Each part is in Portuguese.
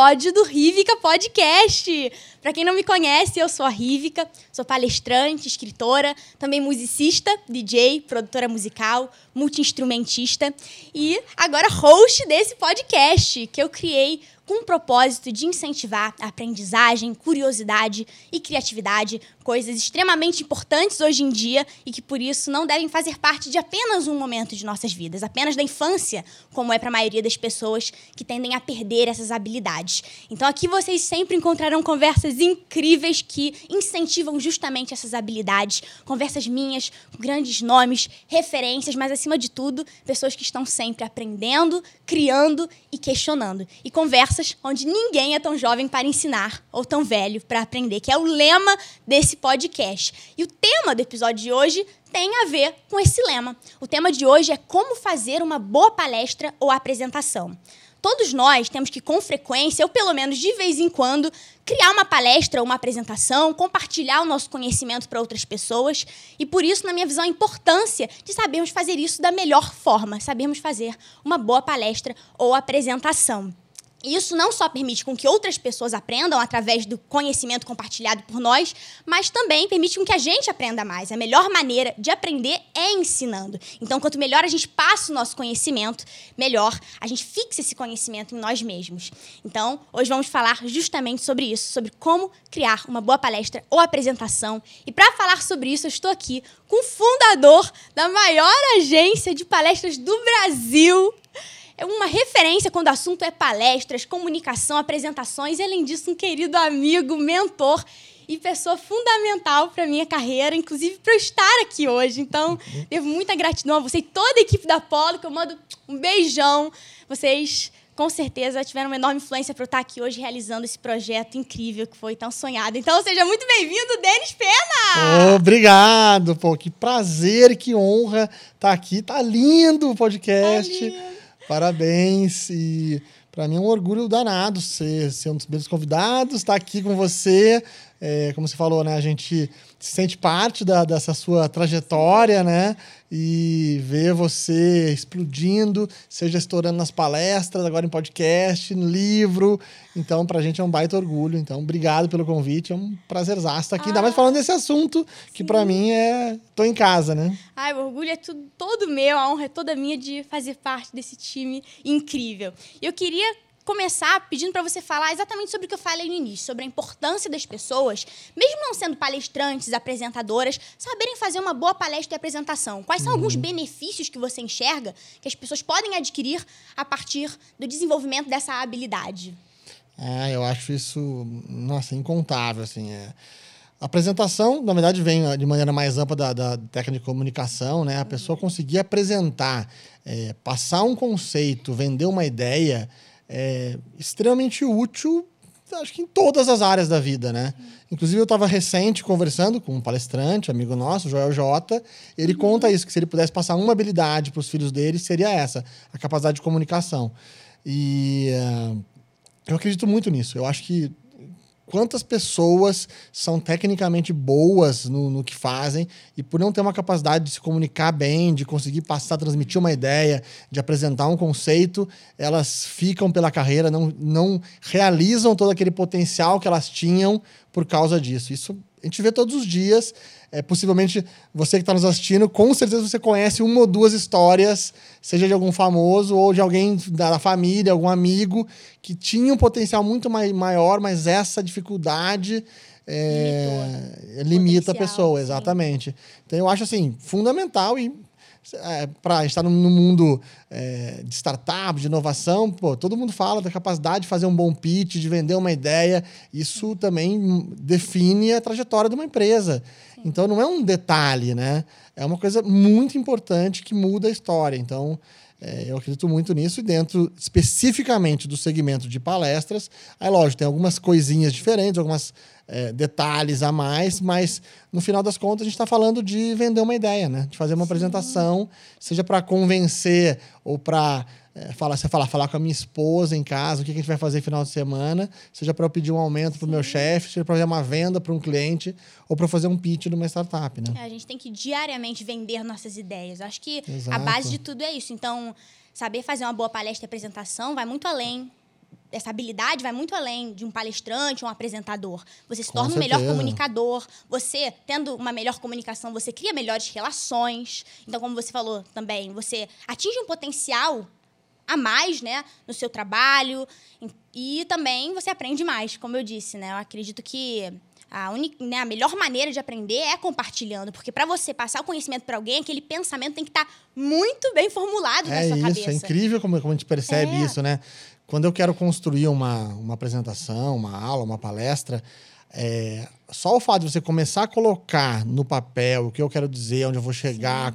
episódio do Rivica Podcast. Para quem não me conhece, eu sou a Rivica, sou palestrante, escritora, também musicista, DJ, produtora musical, multiinstrumentista e agora host desse podcast que eu criei com o propósito de incentivar a aprendizagem, curiosidade e criatividade, coisas extremamente importantes hoje em dia e que por isso não devem fazer parte de apenas um momento de nossas vidas, apenas da infância, como é para a maioria das pessoas que tendem a perder essas habilidades. Então aqui vocês sempre encontrarão conversas incríveis que incentivam justamente essas habilidades, conversas minhas grandes nomes, referências, mas acima de tudo, pessoas que estão sempre aprendendo, criando e questionando. E conversas onde ninguém é tão jovem para ensinar ou tão velho para aprender, que é o lema desse podcast. E o tema do episódio de hoje tem a ver com esse lema. O tema de hoje é como fazer uma boa palestra ou apresentação. Todos nós temos que, com frequência, ou pelo menos de vez em quando, criar uma palestra ou uma apresentação, compartilhar o nosso conhecimento para outras pessoas. E por isso, na minha visão, a importância de sabermos fazer isso da melhor forma, sabermos fazer uma boa palestra ou apresentação. Isso não só permite com que outras pessoas aprendam através do conhecimento compartilhado por nós, mas também permite com que a gente aprenda mais. A melhor maneira de aprender é ensinando. Então, quanto melhor a gente passa o nosso conhecimento, melhor a gente fixa esse conhecimento em nós mesmos. Então, hoje vamos falar justamente sobre isso, sobre como criar uma boa palestra ou apresentação. E para falar sobre isso, eu estou aqui com o fundador da maior agência de palestras do Brasil, é uma referência quando o assunto é palestras, comunicação, apresentações, e além disso, um querido amigo, mentor e pessoa fundamental para minha carreira, inclusive para eu estar aqui hoje. Então, devo muita gratidão a você e toda a equipe da Apolo, que eu mando um beijão. Vocês com certeza tiveram uma enorme influência para eu estar aqui hoje realizando esse projeto incrível que foi tão sonhado. Então, seja muito bem-vindo, Denis Pena! Obrigado, pô, que prazer, que honra estar aqui. Tá lindo o podcast. Tá lindo. Parabéns e para mim é um orgulho danado ser, ser um dos meus convidados, estar aqui com você. É, como você falou, né? A gente se sente parte da, dessa sua trajetória, né? E ver você explodindo, seja estourando nas palestras, agora em podcast, no livro. Então, pra gente é um baita orgulho. Então, obrigado pelo convite. É um prazerzaço estar aqui. Ah, Ainda mais falando desse assunto, sim. que para mim é. tô em casa, né? Ai, o orgulho é tudo, todo meu, a honra é toda minha de fazer parte desse time incrível. Eu queria começar pedindo para você falar exatamente sobre o que eu falei no início, sobre a importância das pessoas, mesmo não sendo palestrantes, apresentadoras, saberem fazer uma boa palestra e apresentação. Quais são uhum. alguns benefícios que você enxerga que as pessoas podem adquirir a partir do desenvolvimento dessa habilidade? É, eu acho isso, nossa, incontável, assim, é... A apresentação, na verdade, vem de maneira mais ampla da, da técnica de comunicação, né? A pessoa uhum. conseguir apresentar, é, passar um conceito, vender uma ideia, é extremamente útil, acho que em todas as áreas da vida, né? Inclusive, eu estava recente conversando com um palestrante, amigo nosso, Joel Jota. Ele uhum. conta isso, que se ele pudesse passar uma habilidade para os filhos dele, seria essa, a capacidade de comunicação. E uh, eu acredito muito nisso. Eu acho que quantas pessoas são tecnicamente boas no, no, que fazem e por não ter uma capacidade de se comunicar bem, de conseguir passar, transmitir uma ideia, de apresentar um conceito, elas ficam pela carreira, não, não realizam todo aquele potencial que elas tinham por causa disso. Isso a gente vê todos os dias. É, possivelmente você que está nos assistindo, com certeza você conhece uma ou duas histórias, seja de algum famoso ou de alguém da família, algum amigo, que tinha um potencial muito mai maior, mas essa dificuldade é, limita a pessoa, exatamente. Sim. Então eu acho assim, fundamental e é, para estar no, no mundo é, de startup, de inovação, pô, todo mundo fala da capacidade de fazer um bom pitch, de vender uma ideia. Isso também define a trajetória de uma empresa. Sim. Então não é um detalhe, né? É uma coisa muito importante que muda a história. Então, é, eu acredito muito nisso e dentro especificamente do segmento de palestras, aí lógico, tem algumas coisinhas diferentes, algumas é, detalhes a mais, mas no final das contas a gente está falando de vender uma ideia, né? De fazer uma Sim. apresentação, seja para convencer ou para é, falar, você falar, falar com a minha esposa em casa, o que a gente vai fazer no final de semana, seja para eu pedir um aumento para o meu chefe, seja para fazer uma venda para um cliente ou para fazer um pitch numa startup, né? É, a gente tem que diariamente vender nossas ideias. Acho que Exato. a base de tudo é isso. Então, saber fazer uma boa palestra e apresentação vai muito além essa habilidade vai muito além de um palestrante ou um apresentador. Você se Com torna um melhor comunicador. Você, tendo uma melhor comunicação, você cria melhores relações. Então, como você falou também, você atinge um potencial a mais, né, no seu trabalho. E também você aprende mais, como eu disse, né? Eu acredito que a, única, né, a melhor maneira de aprender é compartilhando, porque para você passar o conhecimento para alguém, aquele pensamento tem que estar muito bem formulado na É sua isso, cabeça. é incrível como, como a gente percebe É. isso, né? Quando eu quero construir uma, uma apresentação, uma aula, uma palestra, é, só o fato de você começar a colocar no papel o que eu quero dizer, onde eu vou chegar,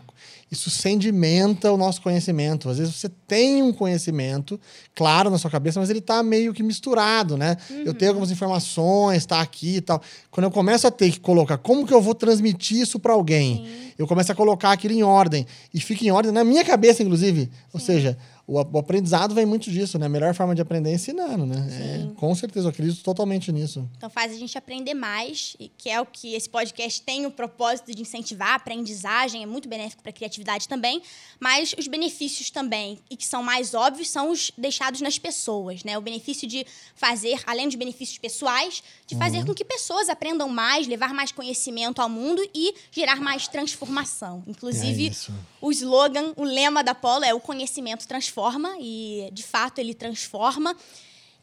isso sedimenta o nosso conhecimento. Às vezes você tem um conhecimento, claro, na sua cabeça, mas ele está meio que misturado, né? Eu tenho algumas informações, está aqui e tal. Quando eu começo a ter que colocar como que eu vou transmitir isso para alguém, eu começo a colocar aquilo em ordem. E fica em ordem na minha cabeça, inclusive. Ou seja, o, aprendizado vem muito disso, né? A melhor forma de aprender é ensinando, né? É, com certeza, eu acredito totalmente nisso. Então faz a gente aprender mais, que é o que esse podcast tem o propósito de incentivar a aprendizagem, é muito benéfico para a criatividade também, mas os benefícios também, e que são mais óbvios, são os deixados nas pessoas, né? O benefício de fazer, além dos benefícios pessoais, de fazer com que pessoas aprendam mais, levar mais conhecimento ao mundo e gerar mais transformação. Inclusive, É o slogan, o lema da Polo é o conhecimento transforma e de fato ele transforma.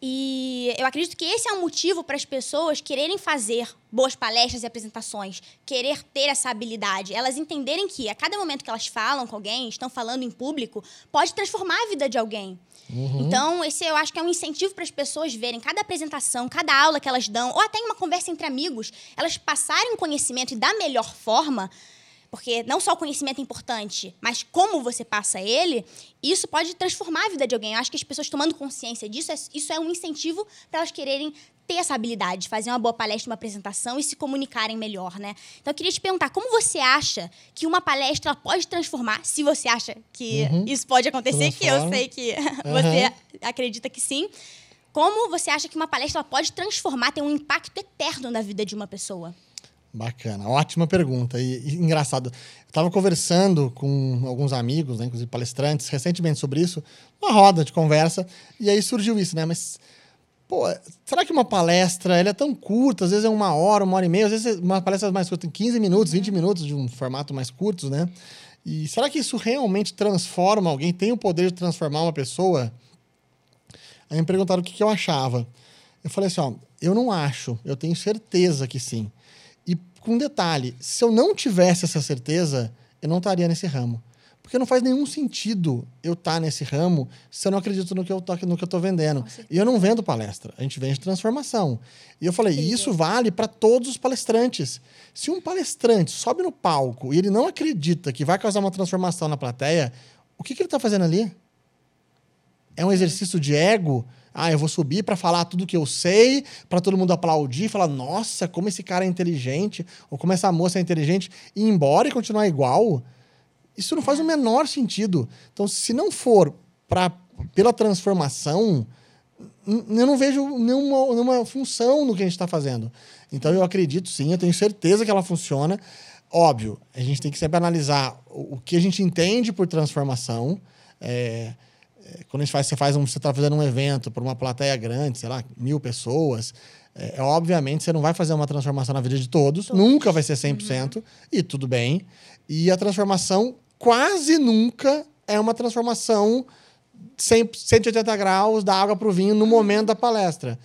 E eu acredito que esse é um motivo para as pessoas quererem fazer boas palestras e apresentações, querer ter essa habilidade. Elas entenderem que a cada momento que elas falam com alguém, estão falando em público, pode transformar a vida de alguém. Então, esse eu acho que é um incentivo para as pessoas verem cada apresentação, cada aula que elas dão, ou até em uma conversa entre amigos, elas passarem o conhecimento e da melhor forma, porque não só o conhecimento é importante, mas como você passa ele, isso pode transformar a vida de alguém. Eu acho que as pessoas tomando consciência disso, é- isso é um incentivo para elas quererem ter essa habilidade, de fazer uma boa palestra, uma apresentação e se comunicarem melhor, né? Então eu queria te perguntar, como você acha que uma palestra pode transformar, se você acha que isso pode acontecer, que eu sei que você acredita que sim. Como você acha que uma palestra pode transformar, ter um impacto eterno na vida de uma pessoa? Bacana, ótima pergunta. E, e engraçado, eu estava conversando com alguns amigos, né, inclusive palestrantes, recentemente sobre isso, uma roda de conversa, e aí surgiu isso, né? Mas, pô, será que uma palestra ela é tão curta? Às vezes é uma hora, uma hora e meia, às vezes é uma palestra mais curta, tem 15 minutos, 20 minutos de um formato mais curto, né? E será que isso realmente transforma alguém? Tem o poder de transformar uma pessoa? Aí me perguntaram o que, que eu achava. Eu falei assim, ó, eu não acho, eu tenho certeza que sim. Com um detalhe, se eu não tivesse essa certeza, eu não estaria nesse ramo. Porque não faz nenhum sentido eu estar nesse ramo se eu não acredito no que eu tô, no que eu tô vendendo. E eu não vendo palestra, a gente vende transformação. E eu falei, e isso vale para todos os palestrantes. Se um palestrante sobe no palco e ele não acredita que vai causar uma transformação na plateia, o que, que ele está fazendo ali? É um exercício de ego. Ah, eu vou subir para falar tudo que eu sei, para todo mundo aplaudir, falar, nossa, como esse cara é inteligente, ou como essa moça é inteligente, e ir embora e continuar igual. Isso não faz o menor sentido. Então, se não for pra, pela transformação, eu não vejo nenhuma, nenhuma função no que a gente está fazendo. Então, eu acredito sim, eu tenho certeza que ela funciona. Óbvio, a gente tem que sempre analisar o que a gente entende por transformação. É, é, quando a gente faz, você faz um, você está fazendo um evento para uma plateia grande, sei lá, mil pessoas, é, é, obviamente você não vai fazer uma transformação na vida de todos, nunca vai ser 100%, e tudo bem. E a transformação quase nunca é uma transformação 100, 180 graus da água para o vinho no momento da palestra.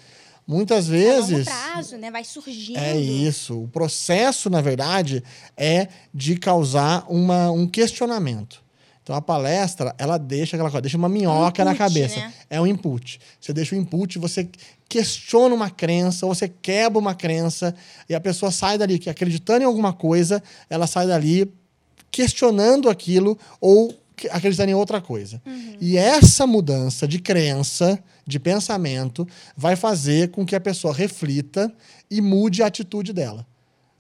Muitas longo vezes. prazo, né? Vai surgindo. É isso. O processo, na verdade, é de causar uma, um questionamento. Então, a palestra, ela deixa aquela coisa, deixa uma minhoca na input, cabeça. né? É um input. Você deixa o input, você questiona uma crença, você quebra uma crença, e a pessoa sai dali que acreditando em alguma coisa, ela sai dali questionando aquilo ou acreditando em outra coisa. E essa mudança de crença, de pensamento, vai fazer com que a pessoa reflita e mude a atitude dela.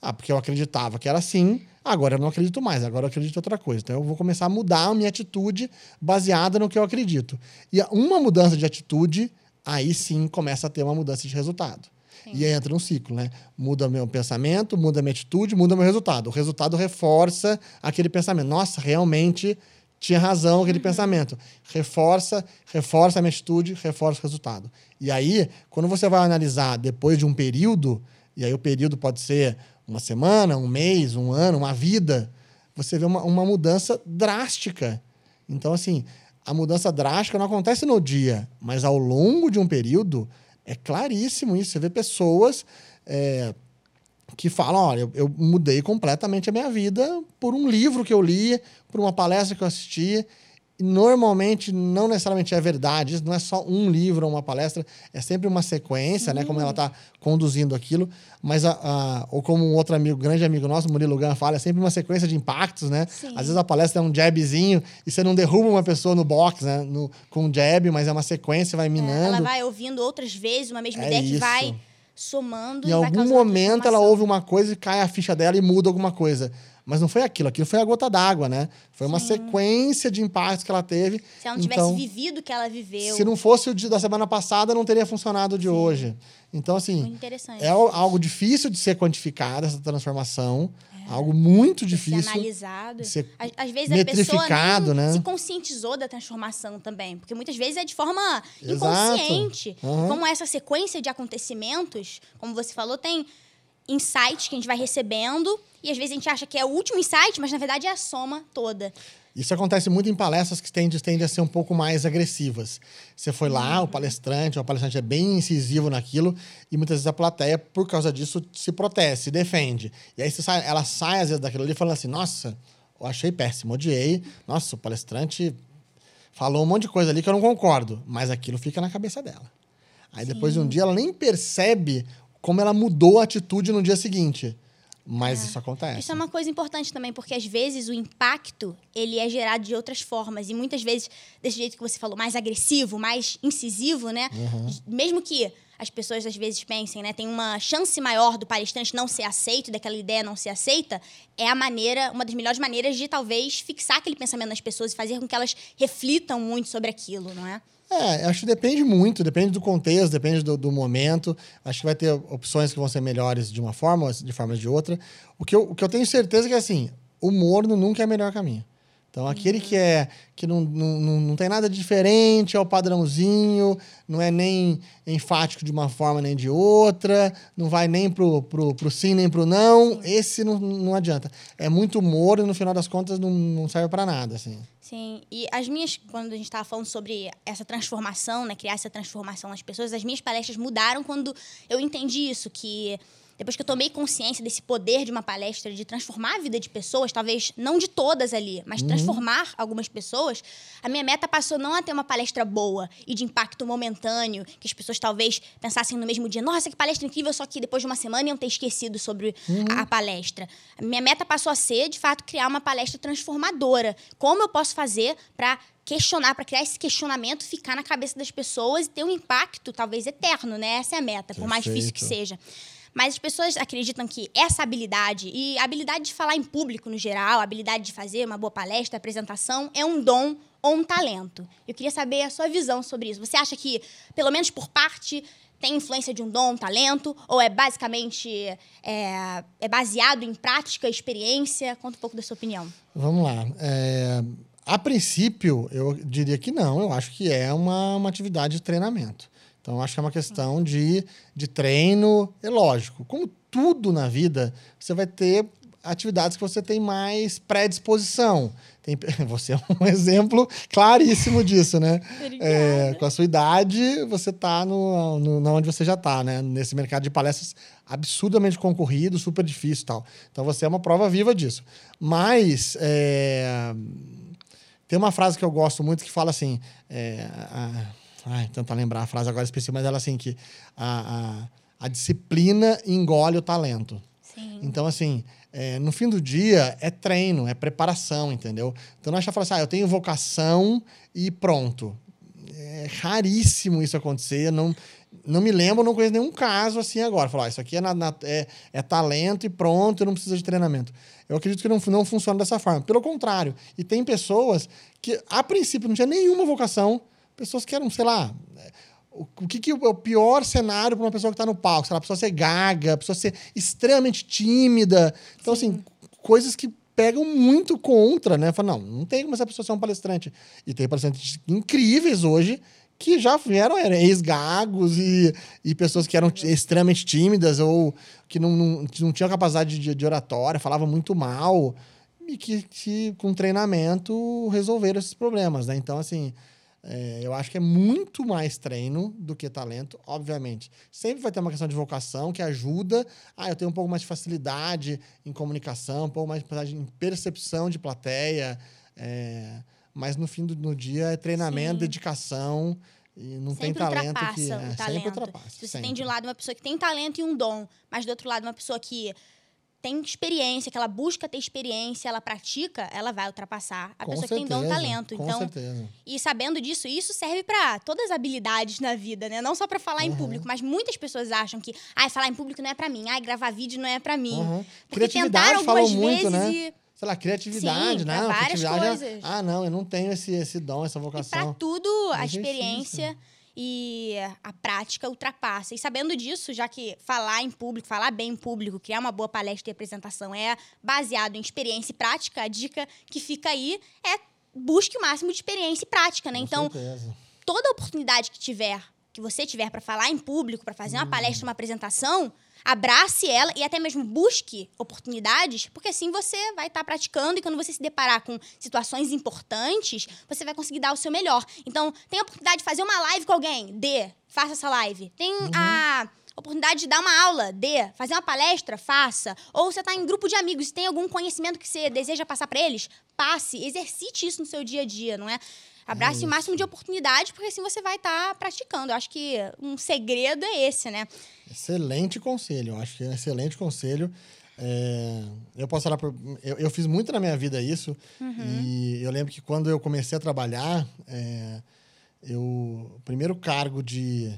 Ah, porque eu acreditava que era assim, agora eu não acredito mais, agora eu acredito em outra coisa. Então eu vou começar a mudar a minha atitude baseada no que eu acredito. E uma mudança de atitude, aí sim começa a ter uma mudança de resultado. E aí entra um ciclo, né? Muda meu pensamento, muda minha atitude, muda meu resultado. O resultado reforça aquele pensamento. Nossa, realmente tinha razão aquele pensamento. Reforça, reforça a minha atitude, reforça o resultado. E aí, quando você vai analisar depois de um período, e aí o período pode ser uma semana, um mês, um ano, uma vida, você vê uma, uma mudança drástica. Então, assim, a mudança drástica não acontece no dia, mas ao longo de um período, é claríssimo isso. Você vê pessoas é, que falam: olha, eu, eu, mudei completamente a minha vida por um livro que eu li, por uma palestra que eu assisti. Normalmente, não necessariamente é verdade, isso não é só um livro ou uma palestra, é sempre uma sequência, né? Como ela está conduzindo aquilo. Mas, a, a, ou como um outro amigo, grande amigo nosso, Murilo Gun, fala, é sempre uma sequência de impactos, né? Sim. Às vezes a palestra é um jabzinho e você não derruba uma pessoa no box, né? No, com um jab, mas é uma sequência, vai minando. É, ela vai ouvindo outras vezes uma mesma é ideia isso. que vai somando. Em algum momento ela ouve uma coisa e cai a ficha dela e muda alguma coisa. Mas não foi aquilo, aquilo foi a gota d'água, né? Foi uma Sim. sequência de impactos que ela teve. Se ela não tivesse então, vivido o que ela viveu. Se não fosse o dia da semana passada, não teria funcionado o de Sim. hoje. Então, assim, é algo difícil de ser quantificado, essa transformação. É. Algo muito difícil. Ser analisado. Ser Às vezes a pessoa né? se conscientizou da transformação também. Porque muitas vezes é de forma Exato. inconsciente. Uhum. Como essa sequência de acontecimentos, como você falou, tem insights que a gente vai recebendo e às vezes a gente acha que é o último insight, mas na verdade é a soma toda. Isso acontece muito em palestras que tendem, tendem a ser um pouco mais agressivas. Você foi lá, o palestrante, o palestrante é bem incisivo naquilo, e muitas vezes a plateia, por causa disso, se protege, se defende. E aí sai, ela sai, às vezes, daquilo ali falando assim: nossa, eu achei péssimo, odiei. Nossa, o palestrante falou um monte de coisa ali que eu não concordo, mas aquilo fica na cabeça dela. Aí Sim. depois de um dia ela nem percebe como ela mudou a atitude no dia seguinte. Mas é. isso acontece. Isso é uma coisa importante também, porque às vezes o impacto ele é gerado de outras formas. E muitas vezes, desse jeito que você falou, mais agressivo, mais incisivo, né? Uhum. Mesmo que as pessoas às vezes pensem, né? Tem uma chance maior do palestrante não ser aceito, daquela ideia não ser aceita, é a maneira, uma das melhores maneiras de talvez fixar aquele pensamento nas pessoas e fazer com que elas reflitam muito sobre aquilo, não é? É, acho que depende muito, depende do contexto, depende do, do, momento. Acho que vai ter opções que vão ser melhores de uma forma, de forma de outra. O que eu, o que eu tenho certeza é que, assim, o morno nunca é o melhor caminho. Então, aquele que é que não, não, não tem nada diferente, é o padrãozinho, não é nem enfático de uma forma nem de outra, não vai nem pro, pro, pro sim nem pro não, esse não, não adianta. É muito humor e no final das contas não, não serve para nada, assim. Sim, e as minhas, quando a gente estava falando sobre essa transformação, né, criar essa transformação nas pessoas, as minhas palestras mudaram quando eu entendi isso, que depois que eu tomei consciência desse poder de uma palestra de transformar a vida de pessoas, talvez não de todas ali, mas uhum. transformar algumas pessoas, a minha meta passou não a ter uma palestra boa e de impacto momentâneo, que as pessoas talvez pensassem no mesmo dia, nossa, que palestra incrível, só que depois de uma semana iam ter esquecido sobre uhum. a, a palestra. A minha meta passou a ser, de fato, criar uma palestra transformadora. Como eu posso fazer para questionar, para criar esse questionamento, ficar na cabeça das pessoas e ter um impacto, talvez eterno, né? Essa é a meta, por mais difícil que seja. Mas as pessoas acreditam que essa habilidade, e a habilidade de falar em público no geral, a habilidade de fazer uma boa palestra, apresentação, é um dom ou um talento. Eu queria saber a sua visão sobre isso. Você acha que, pelo menos por parte, tem influência de um dom, um talento? Ou é basicamente é, é baseado em prática, experiência? Conta um pouco da sua opinião. Vamos lá. É, a princípio, eu diria que não. Eu acho que é uma, uma atividade de treinamento. Então, acho que é uma questão de, de treino. É lógico, como tudo na vida, você vai ter atividades que você tem mais predisposição. Tem, você é um exemplo claríssimo disso, né? É, com a sua idade, você está no, no, onde você já está, né? Nesse mercado de palestras absurdamente concorrido, super difícil e tal. Então, você é uma prova viva disso. Mas... É, tem uma frase que eu gosto muito que fala assim... É, a, Ai, tenta lembrar a frase agora específica, mas ela assim que a, a, a disciplina engole o talento. Sim. Então, assim, é, no fim do dia é treino, é preparação, entendeu? Então não é só falar assim, ah, eu tenho vocação e pronto. É raríssimo isso acontecer. Não, não me lembro, não conheço nenhum caso assim agora. Falar, ah, isso aqui é, na, na, é, é, talento e pronto, eu não precisa de treinamento. Eu acredito que não, não funciona dessa forma. Pelo contrário. E tem pessoas que, a princípio, não tinha nenhuma vocação, pessoas que eram, sei lá, o que, que é o pior cenário para uma pessoa que está no palco? Sei lá, a pessoa ser gaga, a pessoa ser extremamente tímida. Então, assim, Sim. assim, coisas que pegam muito contra, né? Falam, não, não tem como essa pessoa ser um palestrante. E tem palestrantes incríveis hoje que já vieram ex-gagos e, e pessoas que eram extremamente tímidas ou que não, não, não tinham capacidade de, de oratória, falavam muito mal e que, que, com treinamento resolveram esses problemas, né? Então, assim, é, eu acho que é muito mais treino do que talento, obviamente. Sempre vai ter uma questão de vocação que ajuda. Ah, eu tenho um pouco mais de facilidade em comunicação, um pouco mais de facilidade em percepção de plateia. É, mas no fim do no dia é treinamento, Sim. dedicação. E não sempre tem talento que. O é, talento. Sempre ultrapassa. Se você sempre. tem de um lado uma pessoa que tem talento e um dom, mas do outro lado uma pessoa que tem experiência, que ela busca ter experiência, ela pratica, ela vai ultrapassar a com pessoa certeza, que tem dom e talento. Com então, certeza. e sabendo disso, isso serve para todas as habilidades na vida, né? Não só para falar uhum. em público, mas muitas pessoas acham que, ai, falar em público não é para mim, ai, gravar vídeo não é para mim. Uhum. Porque tentaram algumas muito, vezes né? e sei lá, criatividade, Sim, não, várias criatividade. É coisas. Ah, não, eu não tenho esse, esse dom, essa vocação. Pra tudo, a experiência e a prática ultrapassa. E sabendo disso, já que falar em público, falar bem em público, criar uma boa palestra e apresentação é baseado em experiência e prática, a dica que fica aí é busque o máximo de experiência e prática, né? Com então, certeza. toda oportunidade que tiver, que você tiver para falar em público, para fazer uma hum. palestra, uma apresentação, abrace ela e até mesmo busque oportunidades, porque assim você vai estar tá praticando e quando você se deparar com situações importantes, você vai conseguir dar o seu melhor. Então, tem a oportunidade de fazer uma live com alguém? Dê, faça essa live. Tem uhum. a oportunidade de dar uma aula, dê. Fazer uma palestra, faça. Ou você está em grupo de amigos e tem algum conhecimento que você deseja passar para eles, passe. Exercite isso no seu dia a dia, não é? Abrace o máximo de oportunidades, porque assim você vai estar tá praticando. Eu acho que um segredo é esse, né? Excelente conselho. Eu acho que é um excelente conselho. É, eu posso falar por, eu, eu, fiz muito na minha vida isso uhum. e eu lembro que quando eu comecei a trabalhar é, eu o primeiro cargo de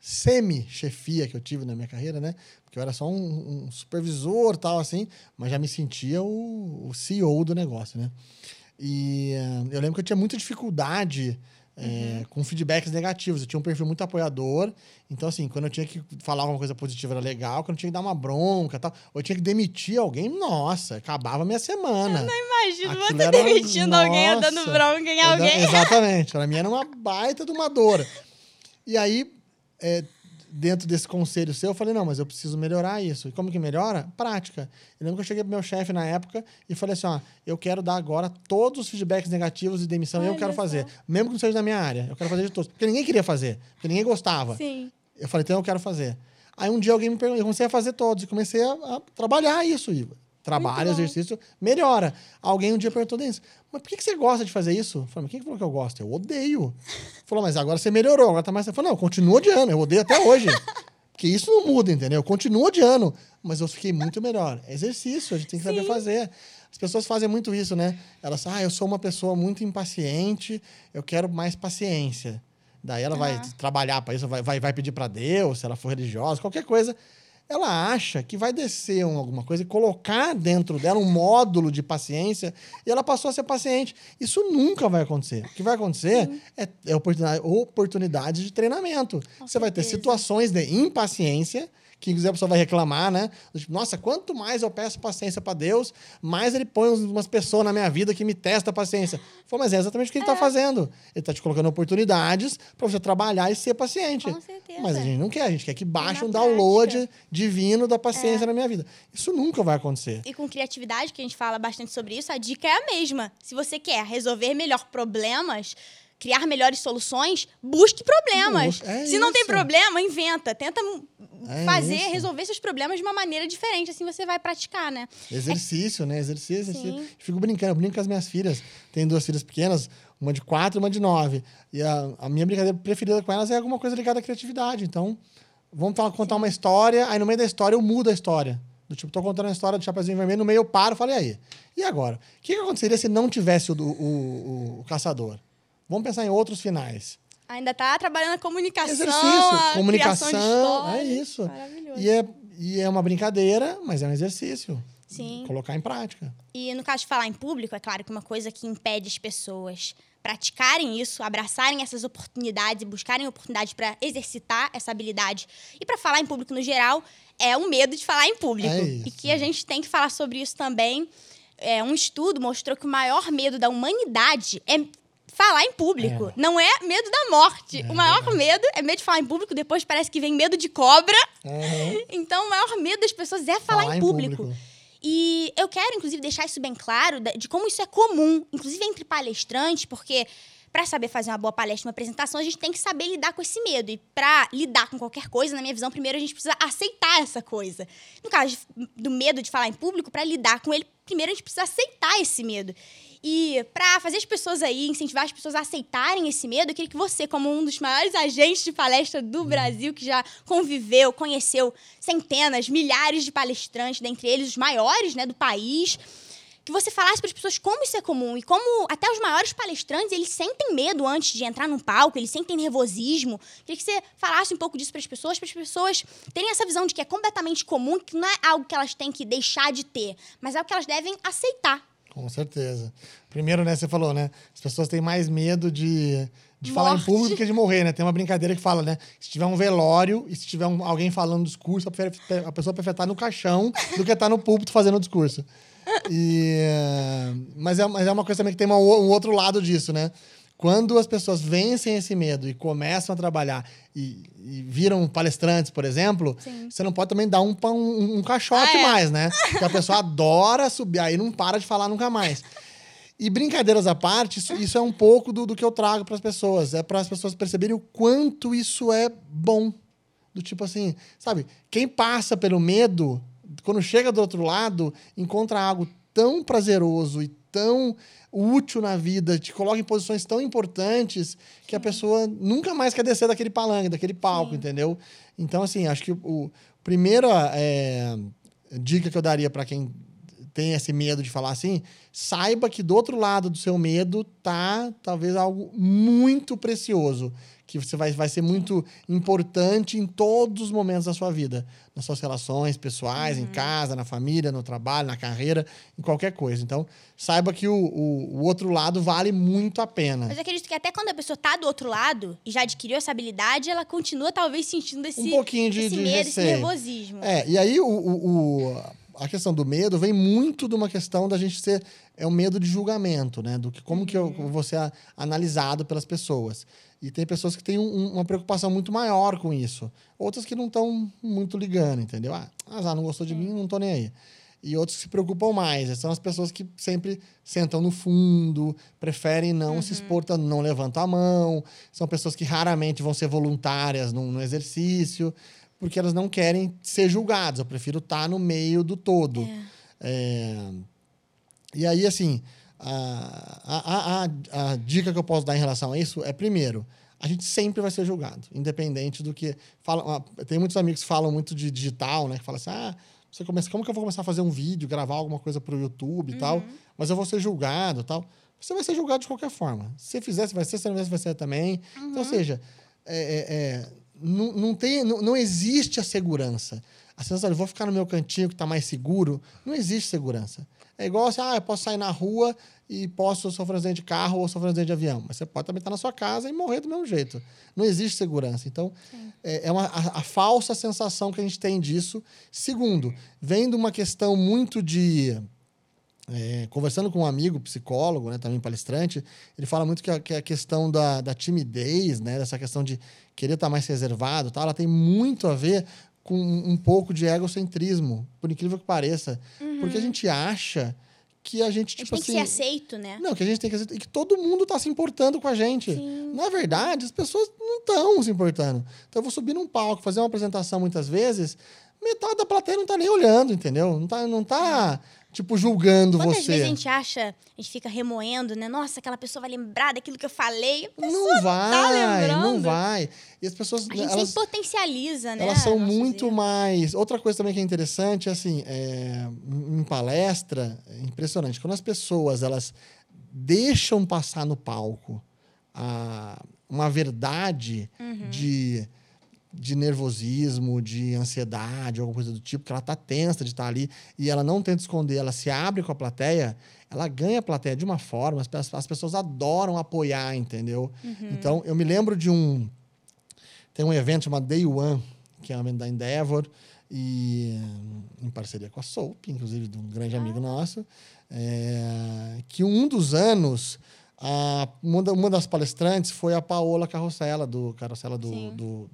semi-chefia que eu tive na minha carreira, né? Porque eu era só um, um supervisor tal assim, mas já me sentia o, o CEO do negócio, né? E uh, eu lembro que eu tinha muita dificuldade é, uhum. com feedbacks negativos. Eu tinha um perfil muito apoiador. Então, assim, quando eu tinha que falar alguma coisa positiva era legal, quando eu tinha que dar uma bronca tal, ou eu tinha que demitir alguém, nossa, acabava a minha semana. Eu não imagino Aquilo você era, demitindo nossa, alguém, dando bronca em alguém. Exatamente. Pra mim era uma baita de uma dor. E aí, é, dentro desse conselho seu, eu falei, não, mas eu preciso melhorar isso. E como que melhora? Prática. Eu lembro que eu cheguei pro meu chefe na época e falei assim, ó, eu quero dar agora todos os feedbacks negativos de demissão, eu quero fazer. Mesmo que não seja da minha área, eu quero fazer de todos. Porque ninguém queria fazer, porque ninguém gostava. Sim. Eu falei, então eu quero fazer. Aí um dia alguém me perguntou, eu comecei a fazer todos e comecei a, a trabalhar isso, Iva trabalho, exercício, melhora. Alguém um dia perguntou, Denis, mas por que, você gosta de fazer isso? Eu falei, mas quem falou que eu gosto? Eu odeio. Falou, mas agora você melhorou, agora tá mais. Eu falei, não, continua odiando, eu odeio até hoje. Porque isso não muda, entendeu? Eu continuo odiando, mas eu fiquei muito melhor. É exercício, a gente tem que saber Sim. fazer. As pessoas fazem muito isso, né? Elas, ah, eu sou uma pessoa muito impaciente, eu quero mais paciência. Daí ela uhum. vai trabalhar para isso, vai, vai, vai pedir para Deus, se ela for religiosa, qualquer coisa ela acha que vai descer um, alguma coisa e colocar dentro dela um módulo de paciência e ela passou a ser paciente. Isso nunca vai acontecer. O que vai acontecer é, é oportunidade, oportunidades de treinamento. Com Você certeza. vai ter situações de impaciência que inclusive a pessoa vai reclamar, né? Tipo, Nossa, quanto mais eu peço paciência para Deus, mais ele põe umas pessoas na minha vida que me testa a paciência. Falei, mas é exatamente o que ele está é. fazendo. Ele está te colocando oportunidades para você trabalhar e ser paciente. Com certeza. Mas a gente não quer, a gente quer que baixe um download prática. divino da paciência é. na minha vida. Isso nunca vai acontecer. E com criatividade, que a gente fala bastante sobre isso, a dica é a mesma. Se você quer resolver melhor problemas, criar melhores soluções, busque problemas. É Se não tem problema, inventa. Tenta é fazer, isso. resolver seus problemas de uma maneira diferente. Assim você vai praticar, né? Exercício, é... né? Exercício, exercício. Fico brincando, eu brinco com as minhas filhas. Tenho duas filhas pequenas, uma de quatro e uma de nove. E a, a minha brincadeira preferida com elas é alguma coisa ligada à criatividade. Então, vamos contar Sim. uma história, aí no meio da história eu mudo a história. Do tipo, tô contando a história do Chapeuzinho Vermelho, no meio eu paro e falo, e aí? E agora? O que, que aconteceria se não tivesse o, o, o, o caçador? Vamos pensar em outros finais. Ainda está trabalhando a comunicação. Exercício, a comunicação. É isso. Maravilhoso. E é, e é uma brincadeira, mas é um exercício. Sim. Colocar em prática. E no caso de falar em público, é claro que uma coisa que impede as pessoas praticarem isso, abraçarem essas oportunidades e buscarem oportunidades para exercitar essa habilidade e para falar em público no geral, é o medo de falar em público. É. E que a gente tem que falar sobre isso também é, um estudo mostrou que o maior medo da humanidade é falar em público. É. Não é medo da morte. É o maior medo é medo de falar em público, depois parece que vem medo de cobra. Uhum. Então, o maior medo das pessoas é falar, Falar em, em público. público. E eu quero, inclusive, deixar isso bem claro de como isso é comum, inclusive entre palestrantes, porque para saber fazer uma boa palestra, uma apresentação, a gente tem que saber lidar com esse medo. E para lidar com qualquer coisa, na minha visão, primeiro a gente precisa aceitar essa coisa. No caso do medo de falar em público, para lidar com ele, primeiro a gente precisa aceitar esse medo. E para fazer as pessoas aí, incentivar as pessoas a aceitarem esse medo, eu queria que você, como um dos maiores agentes de palestra do Brasil, que já conviveu, conheceu centenas, milhares de palestrantes, dentre eles os maiores né, do país, que você falasse para as pessoas como isso é comum e como até os maiores palestrantes, eles sentem medo antes de entrar num palco, eles sentem nervosismo. Queria que você falasse um pouco disso para as pessoas, para as pessoas terem essa visão de que é completamente comum, que não é algo que elas têm que deixar de ter, mas é algo que elas devem aceitar. Com certeza. Primeiro, né, você falou, né? As pessoas têm mais medo de, de falar em público do que de morrer, né? Tem uma brincadeira que fala, né? Se tiver um velório e se tiver um- alguém falando discurso, a prefere- a pessoa prefere estar no caixão do que estar no púlpito fazendo o discurso. E, mas, é, mas é uma coisa também que tem uma um outro lado disso, né? Quando as pessoas vencem esse medo e começam a trabalhar e, e viram palestrantes, por exemplo, Sim. você não pode também dar um, pão- um, um caixote Ah, é. mais, né? Porque a pessoa adora subir, aí não para de falar nunca mais. E brincadeiras à parte, isso, isso é um pouco do, do que eu trago para as pessoas. É para as pessoas perceberem o quanto isso é bom. Do tipo assim, sabe? Quem passa pelo medo, quando chega do outro lado, encontra algo tão prazeroso e tão útil na vida, te coloca em posições tão importantes que a pessoa nunca mais quer descer daquele palanque, daquele palco, entendeu? Então, assim, acho que o, o primeira é, dica que eu daria para quem tem esse medo de falar assim, saiba que do outro lado do seu medo tá talvez algo muito precioso, que você vai, vai ser muito importante em todos os momentos da sua vida, nas suas relações pessoais, em casa, na família, no trabalho, na carreira, em qualquer coisa. Então, saiba que o, o, o outro lado vale muito a pena. Mas eu acredito que até quando a pessoa tá do outro lado e já adquiriu essa habilidade, ela continua talvez sentindo esse, Um pouquinho de- esse de medo, esse nervosismo. É, e aí o, o- o- a questão do medo vem muito de uma questão da gente ser. É o medo de julgamento, né? Do que como que eu vou ser a- analisado pelas pessoas. E tem pessoas que têm um- uma preocupação muito maior com isso. Outras que não estão muito ligando, entendeu? Ah, ah, não gostou de mim, não tô nem aí. E outros que se preocupam mais. São as pessoas que sempre sentam no fundo, preferem não se expor, não levantam a mão. São pessoas que raramente vão ser voluntárias no exercício, porque elas não querem ser julgadas. Eu prefiro estar no meio do todo. É, E aí, assim, a, a, a, a dica que eu posso dar em relação a isso é, primeiro, a gente sempre vai ser julgado, independente do que. Fala, tem muitos amigos que falam muito de digital, né? Que falam assim, ah, você começa, como que eu vou começar a fazer um vídeo, gravar alguma coisa para o YouTube e tal, mas eu vou ser julgado e tal. Você vai ser julgado de qualquer forma. Se você fizer, você vai ser, se não fizer, você vai ser também. Então, ou seja, é, é, é, não, não, tem, não, não existe a segurança. A sensação de vou ficar no meu cantinho que está mais seguro, não existe segurança. É igual assim, ah, eu posso sair na rua e posso sofrer um acidente de carro ou sofrer um acidente de avião. Mas você pode também estar na sua casa e morrer do mesmo jeito. Não existe segurança. Então, é, é uma, a, a falsa sensação que a gente tem disso. Segundo, vem de uma questão muito de é, conversando com um amigo psicólogo, né, também palestrante, ele fala muito que a, que a questão da, da timidez, né, dessa questão de querer estar mais reservado, tal, ela tem muito a ver com um pouco de egocentrismo, por incrível que pareça, porque a gente acha que a gente A gente tipo tem que assim, ser aceito, né? não, que a gente tem que aceitar. E que todo mundo está se importando com a gente. Sim. Na verdade, as pessoas não estão se importando. Então, eu vou subir num palco, fazer uma apresentação muitas vezes, metade da plateia não está nem olhando, entendeu? Não está, não tá tipo, julgando Quantas você. vezes a gente acha, a gente fica remoendo, né? Nossa, aquela pessoa vai lembrar daquilo que eu falei. Não vai, tá não vai. E as pessoas, A gente elas, sempre potencializa, né? elas são muito erros. mais. Outra coisa também que é interessante, assim, é, em palestra, é impressionante. Quando as pessoas elas deixam passar no palco a, uma verdade Uhum. de, de nervosismo, de ansiedade, alguma coisa do tipo, que ela tá tensa de estar ali e ela não tenta esconder, ela se abre com a plateia, ela ganha a plateia de uma forma, as, as pessoas adoram apoiar, entendeu? Uhum. Então, eu me lembro de um. Tem um evento chamado Day One, que é um evento da Endeavor, e em parceria com a Soap, inclusive de um grande amigo Ah. nosso, é, que um dos anos a, uma, da- uma das palestrantes foi a Paola Carrossela do Carrossela do, do,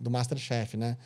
do Masterchef, né?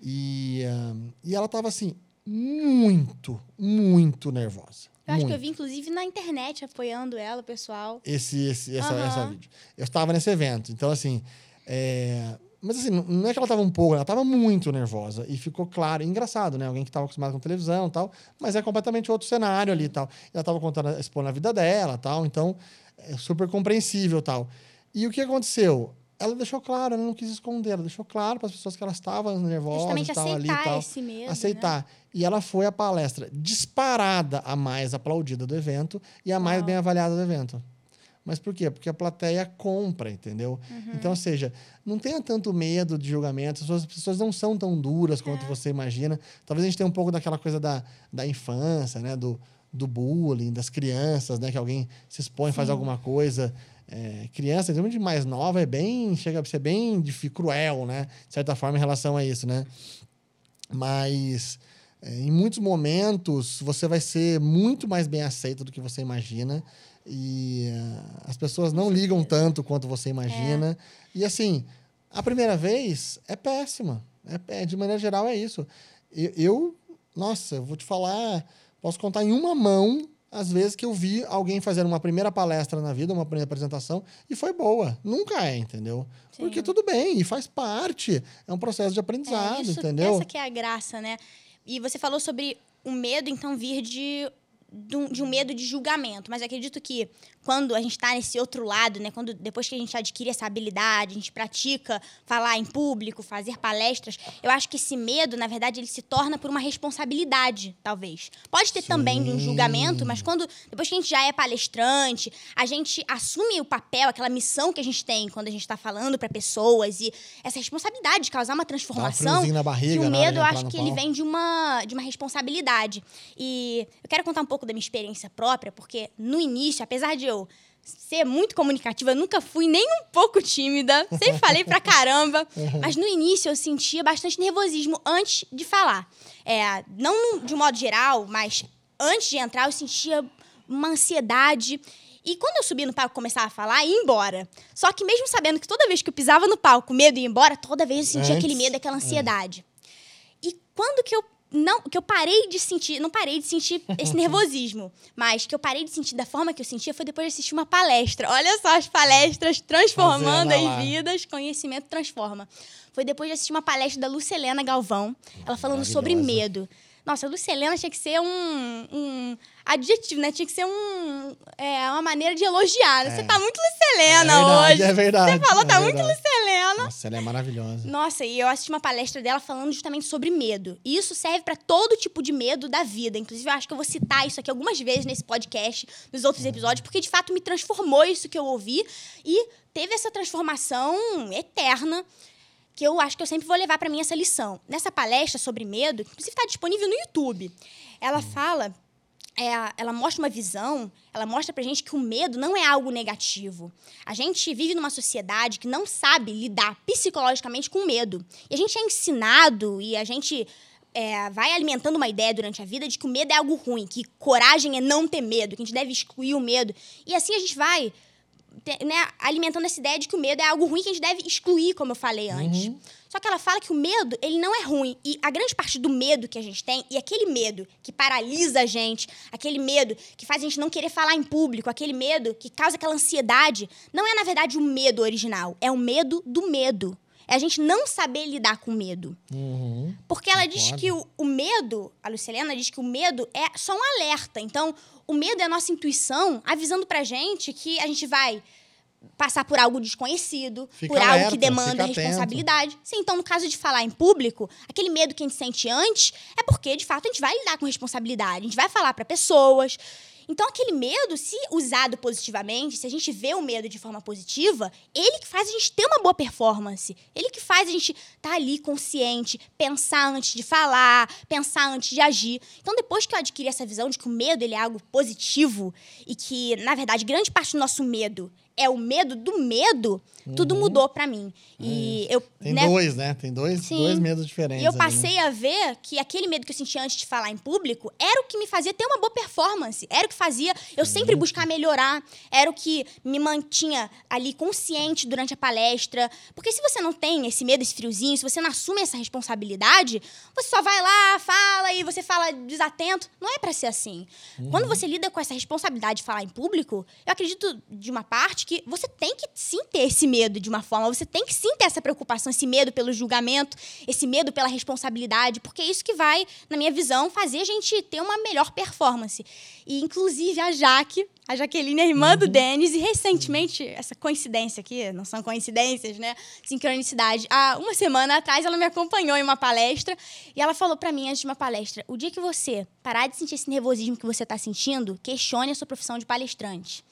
E, ah, e ela tava assim muito, muito nervosa. Eu acho que eu muito vi, inclusive, na internet apoiando ela, o pessoal. esse, esse essa, Aham. essa vídeo. Eu estava nesse evento, então assim, é, mas assim, não- não é que ela estava um pouco, ela estava muito nervosa e ficou claro, engraçado, né? Alguém que estava acostumado com televisão, e tal, mas é completamente outro cenário ali, e tal. Ela estava contando, expondo a vida dela, tal, então é super compreensível, tal. E o que aconteceu? Ela deixou claro, ela não quis esconder, ela deixou claro para as pessoas que ela estava nervosa, Justamente tal ali, e aceitar tal esse medo. né? aceitar. E ela foi a palestra disparada a mais aplaudida do evento e a mais Uau. bem avaliada do evento. Mas por quê? Porque a plateia compra, entendeu? Uhum. Então, ou seja, não tenha tanto medo de julgamento. As pessoas, as pessoas não são tão duras quanto É. você imagina. Talvez a gente tenha um pouco daquela coisa da, da infância, né? Do, do bullying, das crianças, né? Que alguém se expõe, faz Sim. alguma coisa. É, criança, de mais nova, é bem. chega a ser bem cruel, né? De certa forma, em relação a isso, né? Mas é, em muitos momentos você vai ser muito mais bem aceito do que você imagina. E ah, as pessoas não ligam tanto quanto você imagina. E assim, a primeira vez é péssima. É, é- de maneira geral, é isso. Eu, eu, nossa, vou te falar, posso contar em uma mão as vezes que eu vi alguém fazendo uma primeira palestra na vida, uma primeira apresentação, e foi boa. Nunca é, entendeu? Sim. Porque tudo bem, e faz parte. É um processo de aprendizado, É, isso, entendeu? Essa que é a graça, né? E você falou sobre o medo, então, vir de, de, um, medo de julgamento. Mas eu acredito que quando a gente está nesse outro lado, né? Quando, depois que a gente adquire essa habilidade, a gente pratica falar em público, fazer palestras, eu acho que esse medo, na verdade, ele se torna por uma responsabilidade, talvez. Pode ter também de um Sim. julgamento, mas quando depois que a gente já é palestrante, a gente assume o papel, aquela missão que a gente tem quando a gente está falando para pessoas e essa responsabilidade de causar uma Dá um transformação. friozinho na barriga, que o medo, eu entrar acho que ele vem de uma, de uma responsabilidade. E eu quero contar um pouco da minha experiência própria, porque no início, apesar de eu ser muito comunicativa, eu nunca fui nem um pouco tímida, sempre falei pra caramba, mas no início eu sentia bastante nervosismo antes de falar. É, não de um modo geral, mas antes de entrar eu sentia uma ansiedade. E quando eu subia no palco e começava a falar, ia embora. Só que mesmo sabendo que toda vez que eu pisava no palco, medo ia embora, toda vez eu sentia Antes, aquele medo, aquela é. ansiedade. E quando que eu não, que eu parei de sentir, não parei de sentir esse nervosismo, mas que eu parei de sentir da forma que eu sentia foi depois de assistir uma palestra. Olha só as palestras transformando Fazendo lá. as vidas, conhecimento transforma. Foi depois de assistir uma palestra da Lucelena Galvão, ela falando sobre medo. Nossa, a Lucelena tinha que ser um, um adjetivo, né? Tinha que ser um, é, uma maneira de elogiar. né? Você É. tá muito Lucelena é verdade, hoje. É verdade. Você falou, é tá muito verdade. Lucelena. Nossa, ela é maravilhosa. Nossa, e eu assisti uma palestra dela falando justamente sobre medo. E isso serve pra todo tipo de medo da vida. Inclusive, eu acho que eu vou citar isso aqui algumas vezes nesse podcast, nos outros episódios, porque de fato me transformou isso que eu ouvi e teve essa transformação eterna que eu acho que eu sempre vou levar pra mim essa lição. Nessa palestra sobre medo, que inclusive está disponível no YouTube, ela fala é, ela mostra uma visão, ela mostra pra gente que o medo não é algo negativo. A gente vive numa sociedade que não sabe lidar psicologicamente com medo. E a gente é ensinado e a gente é, vai alimentando uma ideia durante a vida de que o medo é algo ruim, que coragem é não ter medo, que a gente deve excluir o medo. E assim a gente vai né, alimentando essa ideia de que o medo é algo ruim que a gente deve excluir, como eu falei antes. Só que ela fala que o medo, ele não é ruim. E a grande parte do medo que a gente tem, e aquele medo que paralisa a gente, aquele medo que faz a gente não querer falar em público, aquele medo que causa aquela ansiedade, não é, na verdade, o medo original. É o medo do medo. É a gente não saber lidar com medo. Uhum. Porque ela diz que o, o medo, a Lucilena diz que o medo é só um alerta. Então, o medo é a nossa intuição avisando pra gente que a gente vai passar por algo desconhecido, Fica por algo alerta, que demanda responsabilidade. Sim, então, no caso de falar em público, aquele medo que a gente sente antes é porque, de fato, a gente vai lidar com responsabilidade, a gente vai falar pra pessoas. Então, aquele medo, se usado positivamente, se a gente vê o medo de forma positiva, ele que faz a gente ter uma boa performance. Ele que faz a gente estar tá ali consciente, pensar antes de falar, pensar antes de agir. Então, depois que eu adquiri essa visão de que o medo ele é algo positivo e que, na verdade, grande parte do nosso medo é o medo do medo, uhum. tudo mudou para mim. E é. eu tem né? dois, né? Tem dois, dois medos diferentes. E eu passei ali, né? a ver que aquele medo que eu sentia antes de falar em público era o que me fazia ter uma boa performance, era o que fazia eu sempre buscar melhorar, era o que me mantinha ali consciente durante a palestra. Porque se você não tem esse medo, esse friozinho, se você não assume essa responsabilidade, você só vai lá, fala e você fala desatento. Não é para ser assim. Uhum. Quando você lida com essa responsabilidade de falar em público, eu acredito de uma parte que você tem que sim ter esse medo de uma forma, você tem que sim ter essa preocupação, esse medo pelo julgamento, esse medo pela responsabilidade, porque é isso que vai, na minha visão, fazer a gente ter uma melhor performance. E, inclusive, a Jaque, a Jaqueline é irmã uhum. do Denis, e recentemente, essa coincidência aqui, não são coincidências, né? Sincronicidade. Há uma semana atrás, ela me acompanhou em uma palestra e ela falou para mim antes de uma palestra: o dia que você parar de sentir esse nervosismo que você está sentindo, questione a sua profissão de palestrante.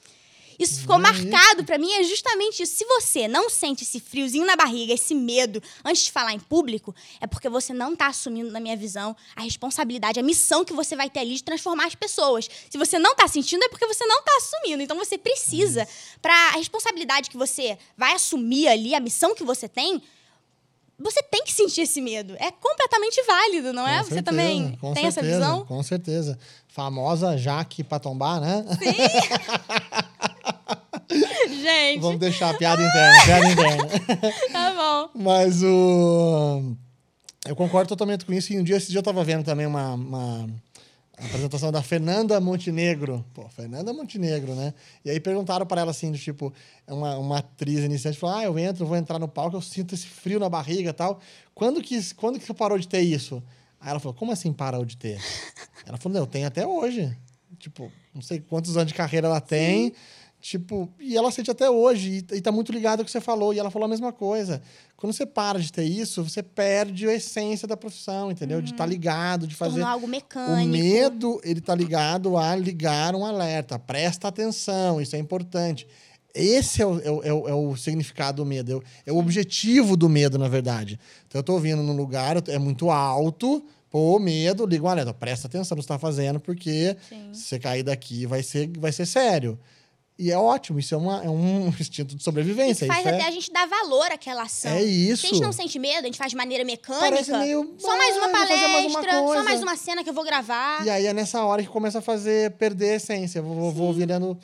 Isso ficou marcado para mim, é justamente isso. Se você não sente esse friozinho na barriga, esse medo antes de falar em público, é porque você não está assumindo, na minha visão, a responsabilidade, a missão que você vai ter ali de transformar as pessoas. Se você não está sentindo, é porque você não está assumindo. Então você precisa, para a responsabilidade que você vai assumir ali, a missão que você tem, você tem que sentir esse medo. É completamente válido, não é? você também tem certeza, essa visão? Com certeza. Famosa Jaque Patombá, né? Sim. Gente. Vamos deixar a piada interna, piada interna. tá bom. Mas o. Eu concordo totalmente com isso. E um dia, esse dia eu tava vendo também uma, uma apresentação da Fernanda Montenegro. Pô, Fernanda Montenegro, né? E aí perguntaram para ela assim, do tipo, uma, uma atriz iniciante falou: Ah, eu entro, vou entrar no palco, eu sinto esse frio na barriga e tal. Quando que, quando que você parou de ter isso? Aí ela falou: Como assim parou de ter? Ela falou: Não, eu tenho até hoje. Tipo, não sei quantos anos de carreira ela tem. Sim Tipo, e ela sente até hoje, e, e tá muito ligado ao que você falou, e ela falou a mesma coisa. Quando você para de ter isso, você perde a essência da profissão, entendeu? Uhum. De estar tá ligado, de fazer. algo mecânico. O medo, ele tá ligado a ligar um alerta. Presta atenção, isso é importante. Esse é o, é o, é o é significado do medo, é o objetivo do medo, na verdade. Então, eu tô vindo num lugar, é muito alto, Pô, medo, liga um alerta. Presta atenção no que você está fazendo, porque Sim. se você cair daqui vai ser, vai ser sério. E é ótimo, isso é, uma, é um instinto de sobrevivência. Isso faz isso até é... a gente dar valor àquela ação. É isso. Se a gente não sente medo, a gente faz de maneira mecânica. Meio... Só mais uma palestra, mais uma só mais uma cena que eu vou gravar. E aí é nessa hora que começa a fazer perder a essência. Vou, vou virando.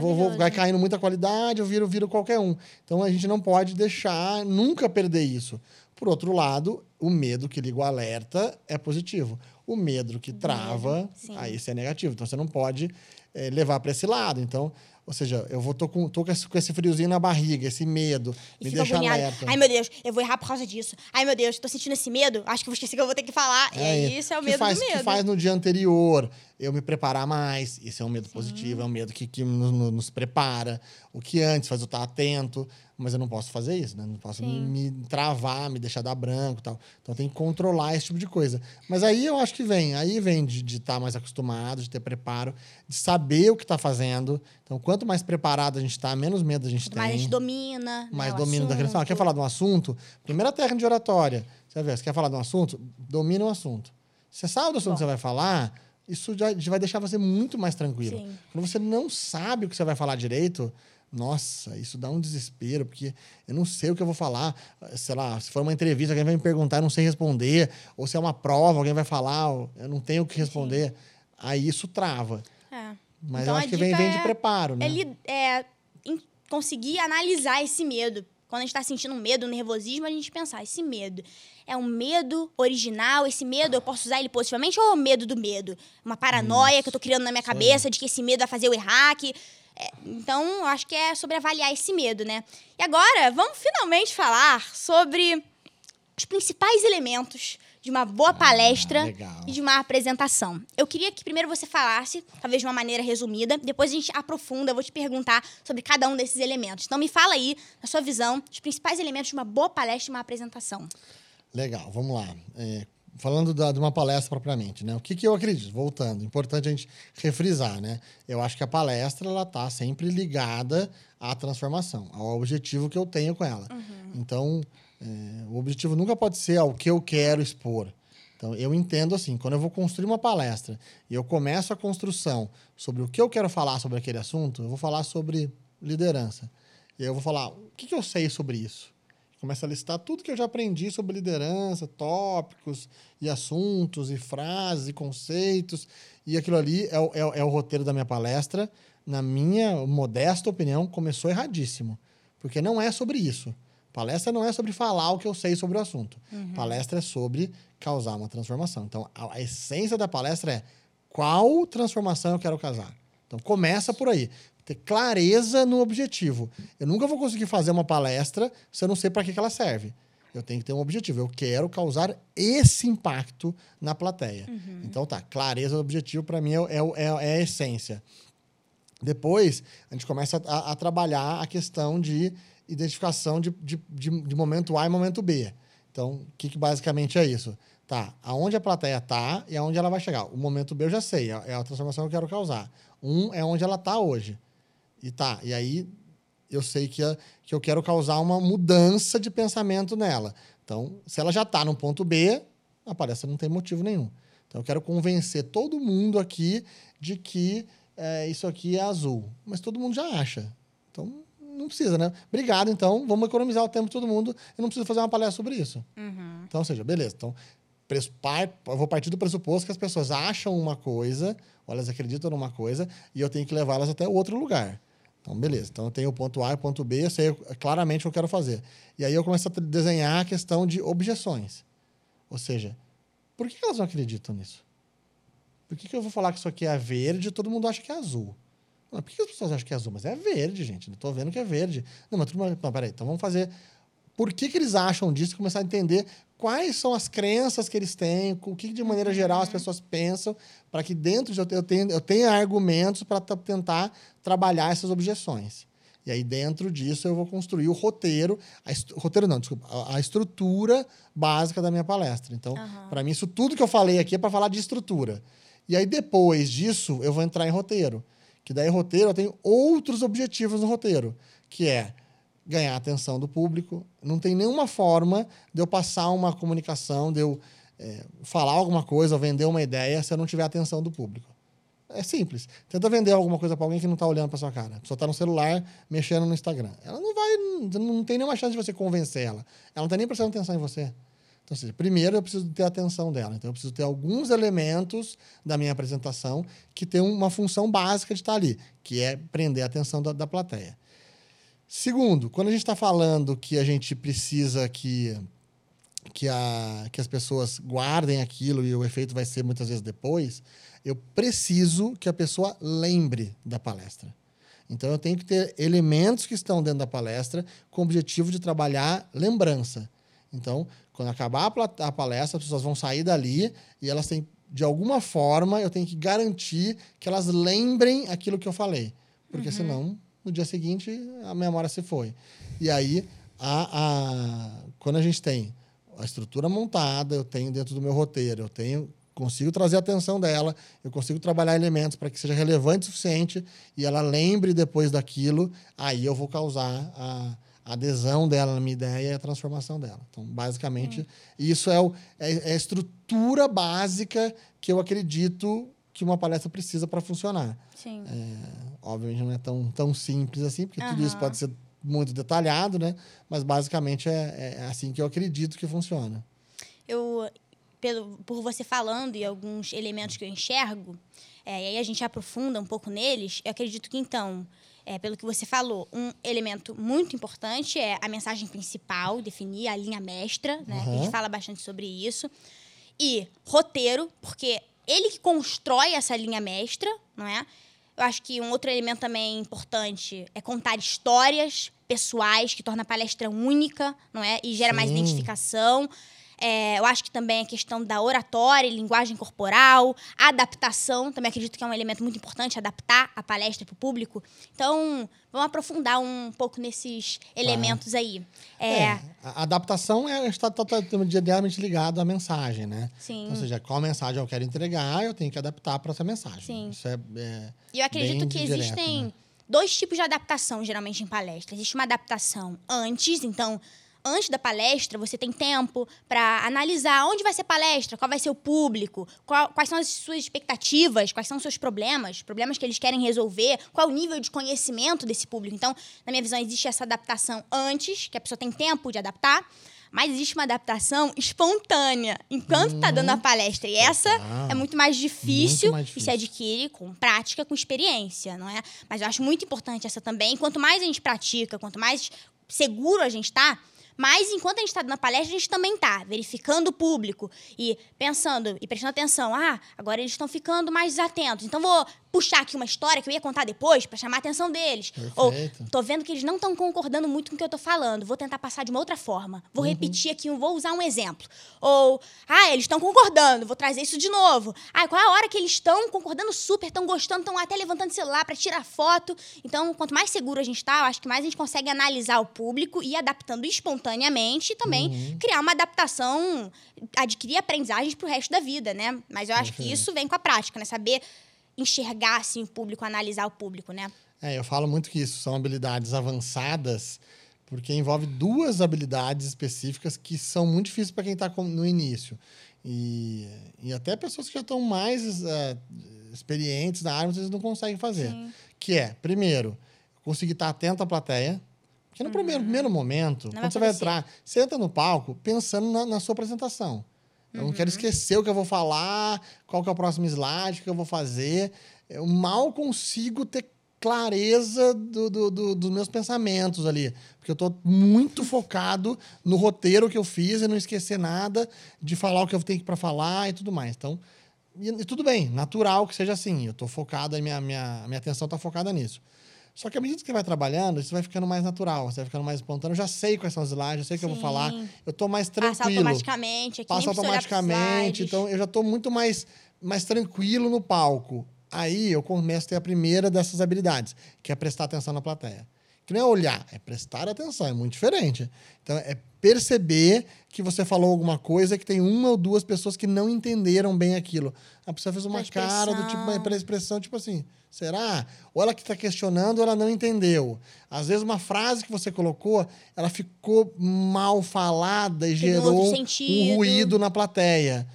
Vou, vou, vai caindo muita qualidade, eu viro, viro qualquer um. Então a gente não pode deixar nunca perder isso. Por outro lado, o medo que liga o alerta é positivo. O medo que trava, aí isso é negativo. Então você não pode é, levar para esse lado. Então, ou seja, eu vou tô com, tô com, esse, com esse friozinho na barriga, esse medo, e me deixa agoniado. alerta. Ai, meu Deus, eu vou errar por causa disso. Ai, meu Deus, tô sentindo esse medo, acho que vou esquecer que eu vou ter que falar. É, e isso é o medo faz, do medo. que faz no dia anterior eu me preparar mais. Isso é um medo Sim. positivo, é um medo que, que nos, nos, prepara. O que antes faz eu estar atento, mas eu não posso fazer isso, né? Não posso me, me, travar, me deixar dar branco tal. Então tem que controlar esse tipo de coisa. Mas aí eu acho que vem. Aí vem de estar tá mais acostumado, de ter preparo, de saber o que está fazendo. Então, quanto mais preparado a gente está, menos medo a gente tem. Mais a gente domina. Né, mais domina daquele. Ah, quer falar de um assunto? Primeira técnica de oratória. Você vê, você quer falar de um assunto? Domina o assunto. Você sabe do assunto Bom. que você vai falar, isso já, já vai deixar você muito mais tranquilo. Sim. Quando você não sabe o que você vai falar direito, nossa, isso dá um desespero, porque eu não sei o que eu vou falar. Sei lá, se for uma entrevista, alguém vai me perguntar, eu não sei responder. Ou se é uma prova, alguém vai falar, eu não tenho o que responder. Sim. Aí isso trava. É. Mas então, eu acho que vem, vem de é preparo, né? Ele é conseguir analisar esse medo. Quando a gente está sentindo um medo, um nervosismo, a gente pensar, esse medo é um medo original, esse medo eu posso usar ele positivamente ou é o medo do medo? Uma paranoia Isso. que eu tô criando na minha cabeça de que esse medo vai fazer eu errar, que... Então, acho que é sobre avaliar esse medo, né? E agora, vamos finalmente falar sobre os principais elementos de uma boa ah, palestra ah, e de uma apresentação. Eu queria que primeiro você falasse, talvez de uma maneira resumida, depois a gente aprofunda, eu vou te perguntar sobre cada um desses elementos. Então me fala aí, na sua visão, os principais elementos de uma boa palestra e uma apresentação. Legal, vamos lá. É, falando da, de uma palestra propriamente, né? O que, que eu acredito? Voltando, importante a gente refrisar, né? Eu acho que a palestra ela está sempre ligada à transformação, ao objetivo que eu tenho com ela. Uhum. Então, é, o objetivo nunca pode ser o que eu quero expor. Então, eu entendo assim, quando eu vou construir uma palestra e eu começo a construção sobre o que eu quero falar sobre aquele assunto, eu vou falar sobre liderança. E aí eu vou falar, o que, que eu sei sobre isso? Começa a listar tudo que eu já aprendi sobre liderança, tópicos e assuntos e frases e conceitos. E aquilo ali é o, é, é o roteiro da minha palestra. Na minha modesta opinião, começou erradíssimo. Porque não é sobre isso. Palestra não é sobre falar o que eu sei sobre o assunto. Uhum. Palestra é sobre causar uma transformação. Então, a, a essência da palestra é qual transformação eu quero causar. Então, começa por aí ter clareza no objetivo. Eu nunca vou conseguir fazer uma palestra se eu não sei para que, que ela serve. Eu tenho que ter um objetivo. Eu quero causar esse impacto na plateia. Uhum. Então tá, clareza do objetivo para mim é, é, é, é, a essência. Depois, a gente começa a, a trabalhar a questão de identificação de, de, de, de, momento A e momento B. Então, o que, que basicamente é isso? Tá, aonde a plateia tá e aonde ela vai chegar. O momento B eu já sei, é, é a transformação que eu quero causar. Um é onde ela tá hoje. E tá, e aí eu sei que, a, que eu quero causar uma mudança de pensamento nela. Então, se ela já está no ponto B, a palestra não tem motivo nenhum. Então, eu quero convencer todo mundo aqui de que é, isso aqui é azul. Mas todo mundo já acha. Então, não precisa, né? Obrigado, então. Vamos economizar o tempo de todo mundo. Eu não preciso fazer uma palestra sobre isso. Uhum. Então, ou seja, beleza. Então, eu vou partir do pressuposto que as pessoas acham uma coisa, ou elas acreditam numa coisa, e eu tenho que levá-las até outro lugar. Então, beleza. Então, eu tenho o ponto A e o ponto B, eu sei claramente o que eu quero fazer. E aí eu começo a desenhar a questão de objeções. Ou seja, por que elas não acreditam nisso? Por que, que eu vou falar que isso aqui é verde e todo mundo acha que é azul? Não, por que as pessoas acham que é azul? Mas é verde, gente. Não tô vendo que é verde. Não, mas tudo Não, peraí. Então vamos fazer. Por que, que eles acham disso e começar a entender quais são as crenças que eles têm, o que de maneira geral as uhum. pessoas pensam, para que dentro de eu tenha, eu tenha argumentos para tentar trabalhar essas objeções. E aí, dentro disso, eu vou construir o roteiro, a roteiro não, desculpa, a, a, estrutura básica da minha palestra. Então, uhum. para mim, isso tudo que eu falei aqui é para falar de estrutura. E aí, depois disso, eu vou entrar em roteiro. Que daí, roteiro, eu tenho outros objetivos no roteiro, que é ganhar a atenção do público. Não tem nenhuma forma de eu passar uma comunicação, de eu é, falar alguma coisa vender uma ideia se eu não tiver a atenção do público. É simples. Tenta vender alguma coisa para alguém que não está olhando para sua cara. Só está no celular, mexendo no Instagram. Ela não vai, não tem nenhuma chance de você convencer ela. Ela não está nem prestando atenção em você. Então, seja, primeiro eu preciso ter a atenção dela. Então, eu preciso ter alguns elementos da minha apresentação que tem uma função básica de estar ali, que é prender a atenção da, da plateia. Segundo, quando a gente está falando que a gente precisa que, que, a, que as pessoas guardem aquilo e o efeito vai ser muitas vezes depois, eu preciso que a pessoa lembre da palestra. Então, eu tenho que ter elementos que estão dentro da palestra com o objetivo de trabalhar lembrança. Então, quando acabar a palestra, as pessoas vão sair dali e elas têm, de alguma forma, eu tenho que garantir que elas lembrem aquilo que eu falei. Porque uhum. senão no dia seguinte a memória se foi. E aí, a, a, quando a gente tem a estrutura montada, eu tenho dentro do meu roteiro, eu tenho consigo trazer a atenção dela, eu consigo trabalhar elementos para que seja relevante o suficiente e ela lembre depois daquilo, aí eu vou causar a, adesão dela na minha ideia e a transformação dela. Então, basicamente, hum. isso é, o, é, é, a estrutura básica que eu acredito que uma palestra precisa para funcionar. Sim. É, obviamente não é tão, tão simples assim, porque uhum. tudo isso pode ser muito detalhado, né? Mas basicamente é, é assim que eu acredito que funciona. Eu, pelo, por você falando e alguns elementos que eu enxergo, é, e aí a gente aprofunda um pouco neles, eu acredito que então, é, pelo que você falou, um elemento muito importante é a mensagem principal, definir a linha mestra, né? Uhum. A gente fala bastante sobre isso. E roteiro, porque ele que constrói essa linha mestra, não é? Eu acho que um outro elemento também importante é contar histórias pessoais que torna a palestra única, não é? E gera Sim. mais identificação. É, eu acho que também a questão da oratória, linguagem corporal, adaptação, também acredito que é um elemento muito importante, adaptar a palestra para o público. Então, vamos aprofundar um pouco nesses elementos aí. É, É, a adaptação é, está totalmente ligado à mensagem, né? Sim. Então, ou seja, qual mensagem eu quero entregar, eu tenho que adaptar para essa mensagem. Sim. Isso é, é E eu acredito que direto, existem né? dois tipos de adaptação, geralmente, em palestra. Existe uma adaptação antes, então, antes da palestra, você tem tempo para analisar onde vai ser a palestra, qual vai ser o público, qual- quais são as suas expectativas, quais são os seus problemas, problemas que eles querem resolver, qual o nível de conhecimento desse público. Então, na minha visão, existe essa adaptação antes, que a pessoa tem tempo de adaptar. Mas existe uma adaptação espontânea, enquanto está dando a palestra. E essa Total. é muito mais difícil, mais e se difícil. adquire com prática, com experiência, não é? Mas eu acho muito importante essa também. Quanto mais a gente pratica, quanto mais seguro a gente tá, mais enquanto a gente está dando a palestra, a gente também tá verificando o público e pensando e prestando atenção. Ah, agora eles estão ficando mais desatentos. Então vou puxar aqui uma história que eu ia contar depois para chamar a atenção deles. Ou Perfeito. tô vendo que eles não estão concordando muito com o que eu tô falando. Vou tentar passar de uma outra forma. Vou Uhum. repetir aqui, vou usar um exemplo. Ou, ah, eles estão concordando, vou trazer isso de novo. Ah, qual é a hora que eles estão concordando super, estão gostando, estão até levantando o celular para tirar foto. Então, quanto mais seguro a gente tá, eu acho que mais a gente consegue analisar o público e ir adaptando espontaneamente e também Uhum. criar uma adaptação, adquirir aprendizagens pro resto da vida, né? Mas eu acho que Perfeito. isso vem com a prática, né? Saber enxergar assim o público, analisar o público, né? É, eu falo muito que isso são habilidades avançadas, porque envolve duas habilidades específicas que são muito difíceis para quem está no início. E, e até pessoas que já estão mais eh, experientes na área, vocês não conseguem fazer. Sim. Que é, primeiro, conseguir estar atento à plateia. Porque no primeiro, primeiro momento, Uhum. vai quando você vai entrar, você entra no palco pensando na, na sua apresentação. Eu não Uhum. quero esquecer o que eu vou falar, qual que é o próximo slide, o que eu vou fazer. Eu mal consigo ter clareza do, do- do- dos meus pensamentos ali. Porque eu estou muito focado no roteiro que eu fiz e não esquecer nada de falar o que eu tenho para falar e tudo mais. Então, e, e tudo bem, natural que seja assim. Eu estou focado, a minha, minha, minha atenção está focada nisso. Só que à medida que você vai trabalhando, isso vai ficando mais natural, você vai ficando mais espontâneo. Eu já sei quais são os slides, eu sei o que eu vou falar. Eu estou mais Passa tranquilo automaticamente, aqui passa precisa olhar pros automaticamente. Então, eu já estou muito mais, mais tranquilo no palco. Aí eu começo a ter a primeira dessas habilidades, que é prestar atenção na plateia. Que não é olhar, é prestar atenção, é muito diferente. Então, é perceber que você falou alguma coisa que tem uma ou duas pessoas que não entenderam bem aquilo. A pessoa fez uma cara do tipo, pela expressão, tipo assim, será? Ou ela que está questionando, ela não entendeu. Às vezes, uma frase que você colocou, ela ficou mal falada e Teve um gerou um sentido. ruído na plateia.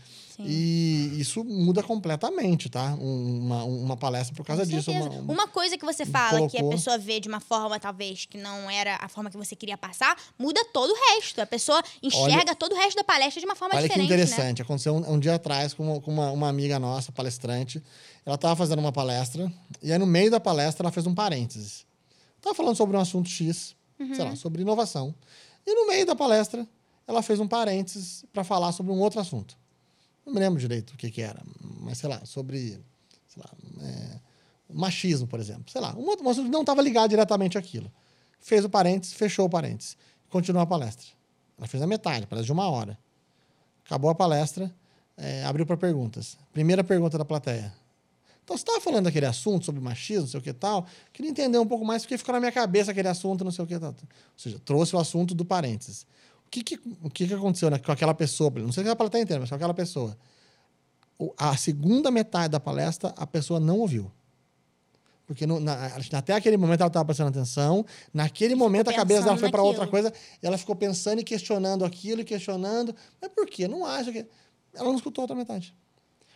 Sim. E isso muda completamente, tá? Um- Uma, uma palestra por causa disso. certeza. uma- Uma, coisa que você fala que a colocou. pessoa vê de uma forma, talvez, que não era a forma que você queria passar, muda todo o resto. A pessoa enxerga todo o resto da palestra de uma forma Olha que diferente, né? interessante. Aconteceu um, um dia atrás com, uma, com uma, uma amiga nossa, palestrante. Ela estava fazendo uma palestra, e aí no meio da palestra ela fez um parênteses. Estava falando sobre um assunto X, Uhum. sei lá, sobre inovação. E no meio da palestra, ela fez um parênteses para falar sobre um outro assunto. Não me lembro direito o que, que era, mas sei lá, sobre sei lá, é, machismo, por exemplo. Sei lá, um outro assunto não estava ligado diretamente àquilo. Fez o parênteses, fechou o parênteses. Continuou a palestra. Ela fez a metade, palestra de uma hora. Acabou a palestra, é, abriu para perguntas. Primeira pergunta da plateia. Então, você estava falando daquele assunto sobre machismo, não sei o que tal. Queria entender um pouco mais, porque ficou na minha cabeça aquele assunto, não sei o que tal. Ou seja, trouxe o assunto do parênteses. O que, que, o que, que aconteceu né, com aquela pessoa? Não sei se a plateia inteira, mas com aquela pessoa. O- A segunda metade da palestra, a pessoa não ouviu. Porque no- na- até aquele momento ela estava prestando atenção, naquele momento a cabeça dela foi para outra coisa, e ela ficou pensando e questionando aquilo e questionando. Mas por quê? Não acha que. Ela não escutou a outra metade.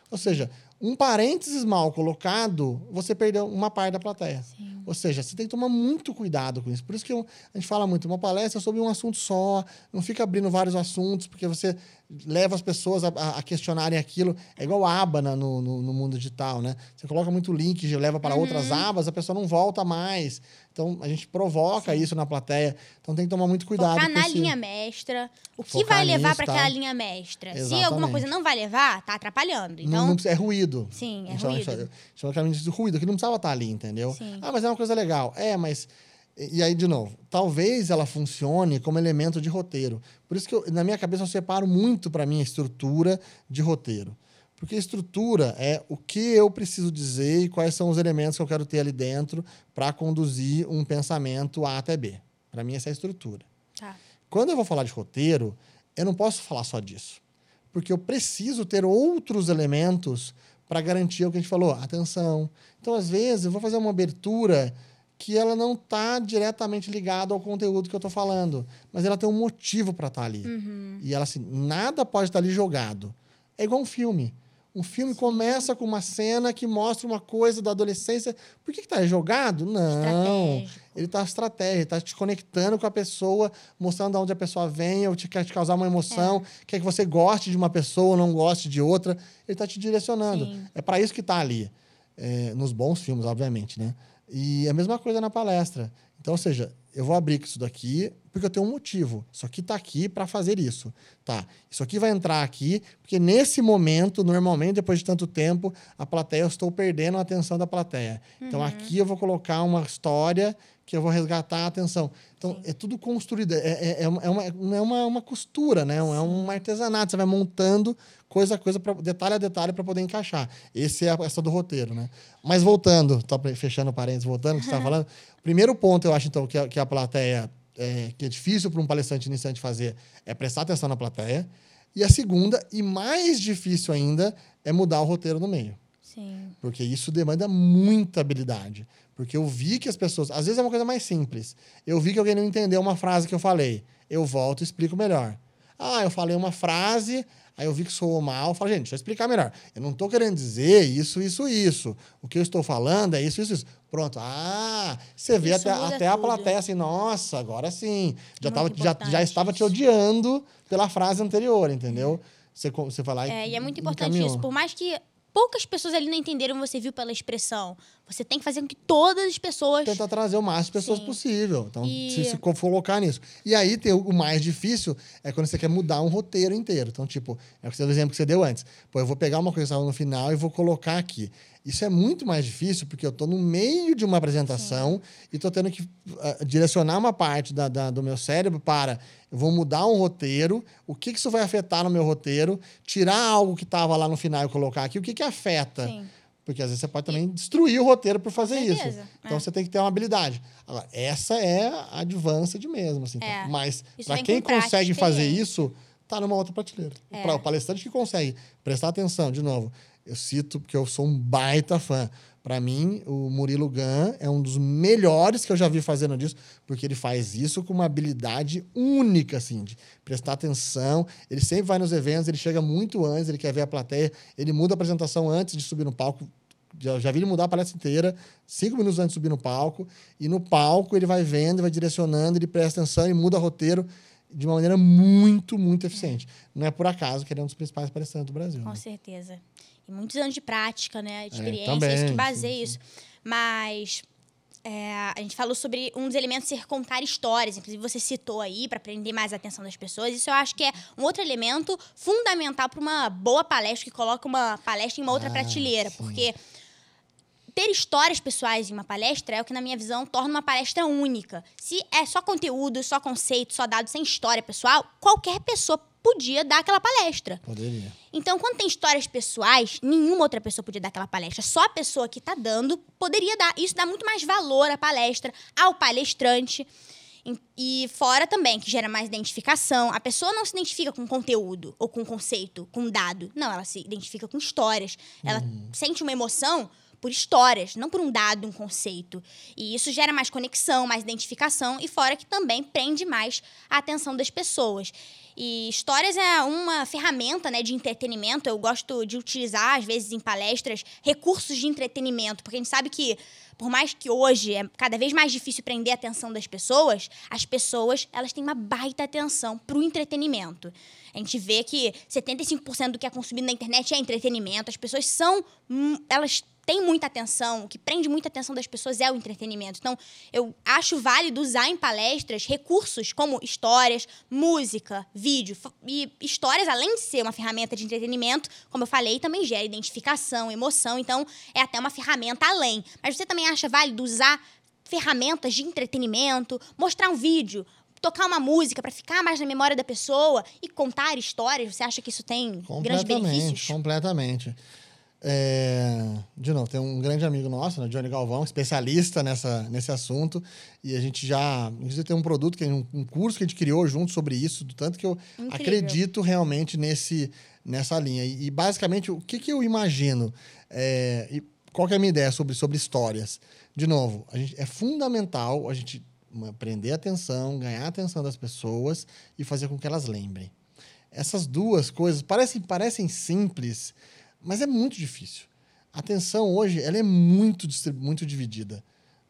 Ou seja, um parênteses mal colocado, você perdeu uma parte da plateia. Ou seja, você tem que tomar muito cuidado com isso. Por isso que eu- a gente fala muito, uma palestra é sobre um assunto só, não fica abrindo vários assuntos, porque você leva as pessoas a, a- questionarem aquilo. É igual a aba na- no, no, no mundo digital, né? Você coloca muito link e leva para outras abas, a pessoa não volta mais. Então, a gente provoca isso na plateia. Então, tem que tomar muito cuidado Focar com na esse- linha mestra. O que Focar vai levar para tá? aquela linha mestra? Se Exatamente. alguma coisa não vai levar, tá atrapalhando. Não- Então, não precisa- é ruído. Sim, é A gente chama- ruído. chama- Chama claramente de ruído, que não precisava estar ali, entendeu? Sim. Ah, mas é uma coisa legal. É, mas E, e aí, de novo, talvez ela funcione como elemento de roteiro. Por isso que, eu, na minha cabeça, eu separo muito para mim a estrutura de roteiro. Porque a estrutura é o que eu preciso dizer e quais são os elementos que eu quero ter ali dentro para conduzir um pensamento A até B. Para mim, essa é a estrutura. Tá. Quando eu vou falar de roteiro, eu não posso falar só disso. Porque eu preciso ter outros elementos para garantir o que a gente falou, atenção. Então, às vezes, eu vou fazer uma abertura que ela não está diretamente ligada ao conteúdo que eu estou falando, mas ela tem um motivo para estar tá ali. Uhum. E ela assim, nada pode estar tá ali jogado. É igual um filme. Um filme começa com uma cena que mostra uma coisa da adolescência. Por que está jogado? Não. Ele está estratégia, está te conectando com a pessoa, mostrando de onde a pessoa vem, ou te quer te causar uma emoção, é. quer que você goste de uma pessoa ou não goste de outra. Ele está te direcionando. Sim. É para isso que está ali. É, nos bons filmes, obviamente, né? E a mesma coisa na palestra. Então, ou seja, eu vou abrir isso daqui porque eu tenho um motivo. Isso aqui está aqui para fazer isso. Tá. Isso aqui vai entrar aqui porque nesse momento, normalmente, depois de tanto tempo, a plateia, eu estou então, a atenção da plateia. Uhum. Então, aqui eu vou colocar uma história que eu vou resgatar a atenção. Então, Sim. é tudo construído. É, é, é, uma, é uma, uma costura, né? É um artesanato. Você vai montando coisa a coisa, pra, detalhe a detalhe, para poder encaixar. Esse é a questão do roteiro, né? Mas voltando, tô fechando parênteses, voltando, que você estava falando. Primeiro ponto, eu acho, então, que a, que a plateia... É, que é difícil para um palestrante iniciante fazer é prestar atenção na plateia. E a segunda, e mais difícil ainda, é mudar o roteiro no meio. Sim. Porque isso demanda muita habilidade. Porque eu vi que as pessoas. Às vezes é uma coisa mais simples. Eu vi que alguém não entendeu uma frase que eu falei. Eu volto e explico melhor. Ah, eu falei uma frase, aí eu vi que soou mal. Eu falo, gente, deixa eu explicar melhor. Eu não estou querendo dizer isso, isso, isso. O que eu estou falando é isso, isso, isso. Pronto. Ah, você vê até, até a plateia assim, nossa, agora sim. Já, tava, já, já estava te odiando pela frase anterior, entendeu? Você, você vai lá e. É, e é muito importante encaminhou. isso. Por mais que poucas pessoas ali não entenderam, você viu pela expressão. Você tem que fazer com que todas as pessoas. Tentar trazer o máximo de pessoas Sim. possível. Então, e... se, se colocar nisso. E aí, tem, o mais difícil é quando você quer mudar um roteiro inteiro. Então, tipo, é o exemplo que você deu antes. Pô, eu vou pegar uma coisa que estava no final e vou colocar aqui. Isso é muito mais difícil porque eu estou no meio de uma apresentação Sim. e estou tendo que uh, direcionar uma parte da, da, do meu cérebro para eu vou mudar um roteiro, o que, que isso vai afetar no meu roteiro, tirar algo que estava lá no final e colocar aqui, o que, que afeta. Sim. Porque às vezes você pode também destruir o roteiro por fazer isso. Então é. você tem que ter uma habilidade. Agora, essa é a advança de mesmo. Assim, é. Mas para quem consegue fazer isso, tá numa outra prateleira. É. Para o palestrante que consegue prestar atenção, de novo, eu cito porque eu sou um baita fã. Para mim, o Murilo Gun é um dos melhores que eu já vi fazendo disso, porque ele faz isso com uma habilidade única, assim, de prestar atenção. Ele sempre vai nos eventos, ele chega muito antes, ele quer ver a plateia, ele muda a apresentação antes de subir no palco. Já, já vi ele mudar a palestra inteira, cinco minutos antes de subir no palco. E no palco ele vai vendo, vai direcionando, ele presta atenção e muda o roteiro de uma maneira muito, muito eficiente. Não é por acaso que ele é um dos principais palestrantes do Brasil. Com né? certeza. E muitos anos de prática, né? De experiência, é, também, isso que baseia isso. Mas é, a gente falou sobre um dos elementos ser contar histórias. Inclusive, você citou aí para prender mais a atenção das pessoas. Isso eu acho que é um outro elemento fundamental para uma boa palestra que coloca uma palestra em uma outra ah, prateleira. Sim. Porque ter histórias pessoais em uma palestra é o que, na minha visão, torna uma palestra única. Se é só conteúdo, só conceito, só dado sem história pessoal, qualquer pessoa podia dar aquela palestra. Poderia. Então, quando tem histórias pessoais, nenhuma outra pessoa podia dar aquela palestra. Só a pessoa que está dando poderia dar. Isso dá muito mais valor à palestra, ao palestrante. E fora também, que gera mais identificação. A pessoa não se identifica com conteúdo, ou com conceito, com dado. Não, ela se identifica com histórias. Ela uhum. sente uma emoção por histórias, não por um dado, um conceito. E isso gera mais conexão, mais identificação, e fora que também prende mais a atenção das pessoas. E histórias é uma ferramenta né, de entretenimento. Eu gosto de utilizar, às vezes, em palestras, recursos de entretenimento, porque a gente sabe que, por mais que hoje é cada vez mais difícil prender a atenção das pessoas, as pessoas elas têm uma baita atenção para o entretenimento. A gente vê que 75% do que é consumido na internet é entretenimento. As pessoas são. Hum, elas tem muita atenção, o que prende muita atenção das pessoas é o entretenimento. Então, eu acho válido usar em palestras recursos como histórias, música, vídeo. E histórias, além de ser uma ferramenta de entretenimento, como eu falei, também gera identificação, emoção. Então, é até uma ferramenta além. Mas você também acha válido usar ferramentas de entretenimento, mostrar um vídeo, tocar uma música para ficar mais na memória da pessoa e contar histórias, você acha que isso tem grandes benefícios? Completamente. É, de novo, tem um grande amigo nosso, né, Johnny Galvão, especialista nessa, nesse assunto, e a gente já, inclusive, tem um produto, que é um, um curso que a gente criou junto sobre isso, do tanto que eu Incrível. acredito realmente nesse, nessa linha. E, e basicamente, o que, que eu imagino? É, e qual é a minha ideia sobre, sobre histórias? De novo, a gente, é fundamental a gente prender a atenção, ganhar a atenção das pessoas e fazer com que elas lembrem. Essas duas coisas parecem, parecem simples, mas é muito difícil. A atenção hoje ela é muito, muito dividida.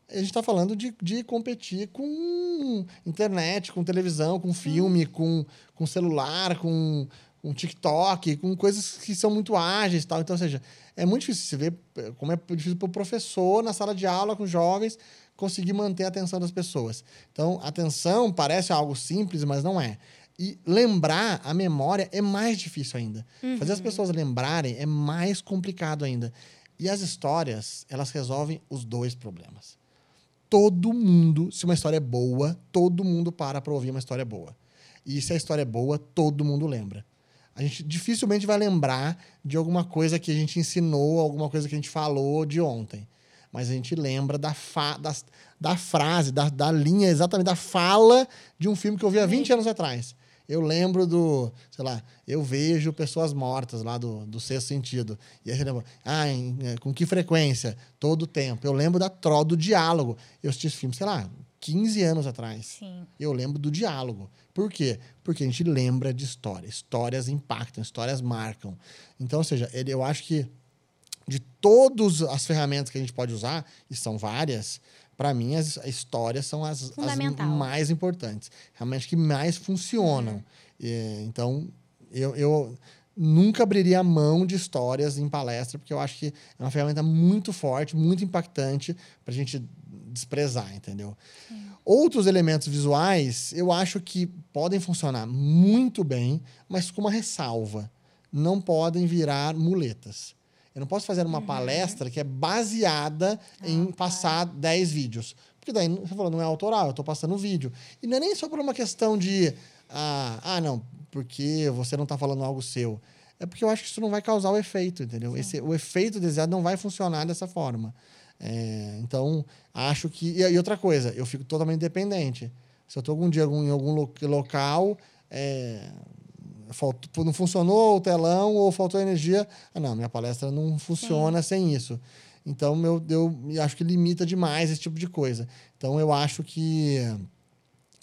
A gente está falando de, de competir com internet, com televisão, com filme, com, com celular, com, com TikTok, com coisas que são muito ágeis tal. Então, ou seja, é muito difícil. Você ver como é difícil para o professor na sala de aula com jovens conseguir manter a atenção das pessoas. Então, atenção parece algo simples, mas não é. E lembrar a memória é mais difícil ainda. Uhum. Fazer as pessoas lembrarem é mais complicado ainda. E as histórias, elas resolvem os dois problemas. Todo mundo, se uma história é boa, todo mundo para para ouvir uma história boa. E se a história é boa, todo mundo lembra. A gente dificilmente vai lembrar de alguma coisa que a gente ensinou, alguma coisa que a gente falou de ontem. Mas a gente lembra da, fa da, da frase, da, da linha, exatamente da fala de um filme que eu vi há 20 anos atrás. Eu lembro do, sei lá, eu vejo pessoas mortas lá do, do sexto sentido. E aí você lembra, ah, em, é, com que frequência? Todo o tempo. Eu lembro da tro do diálogo. Eu assisti esse filme, sei lá, 15 anos atrás. Sim. Eu lembro do diálogo. Por quê? Porque a gente lembra de história. Histórias impactam, histórias marcam. Então, ou seja, ele, eu acho que de todas as ferramentas que a gente pode usar, e são várias, para mim, as histórias são as, as, mais importantes, realmente que mais funcionam. E, então, eu, eu nunca abriria a mão de histórias em palestra, porque eu acho que é uma ferramenta muito forte, muito impactante para a gente desprezar, entendeu? Sim. Outros elementos visuais, eu acho que podem funcionar muito bem, mas com uma ressalva. Não podem virar muletas. Eu não posso fazer uma uhum. palestra que é baseada ah, em passar 10 vídeos. Porque daí, você falou, não é autoral, eu estou passando vídeo. E não é nem só por uma questão de, ah, ah não, porque você não está falando algo seu. É porque eu acho que isso não vai causar o efeito, entendeu? Esse, o efeito desejado não vai funcionar dessa forma. É, então, acho que. E, e, outra coisa, eu fico totalmente dependente. Se eu estou algum dia em algum local, é, faltou, não funcionou o telão ou faltou energia. Ah, não, minha palestra não funciona Sim. sem isso. Então, eu, eu acho que limita demais esse tipo de coisa. Então, eu acho que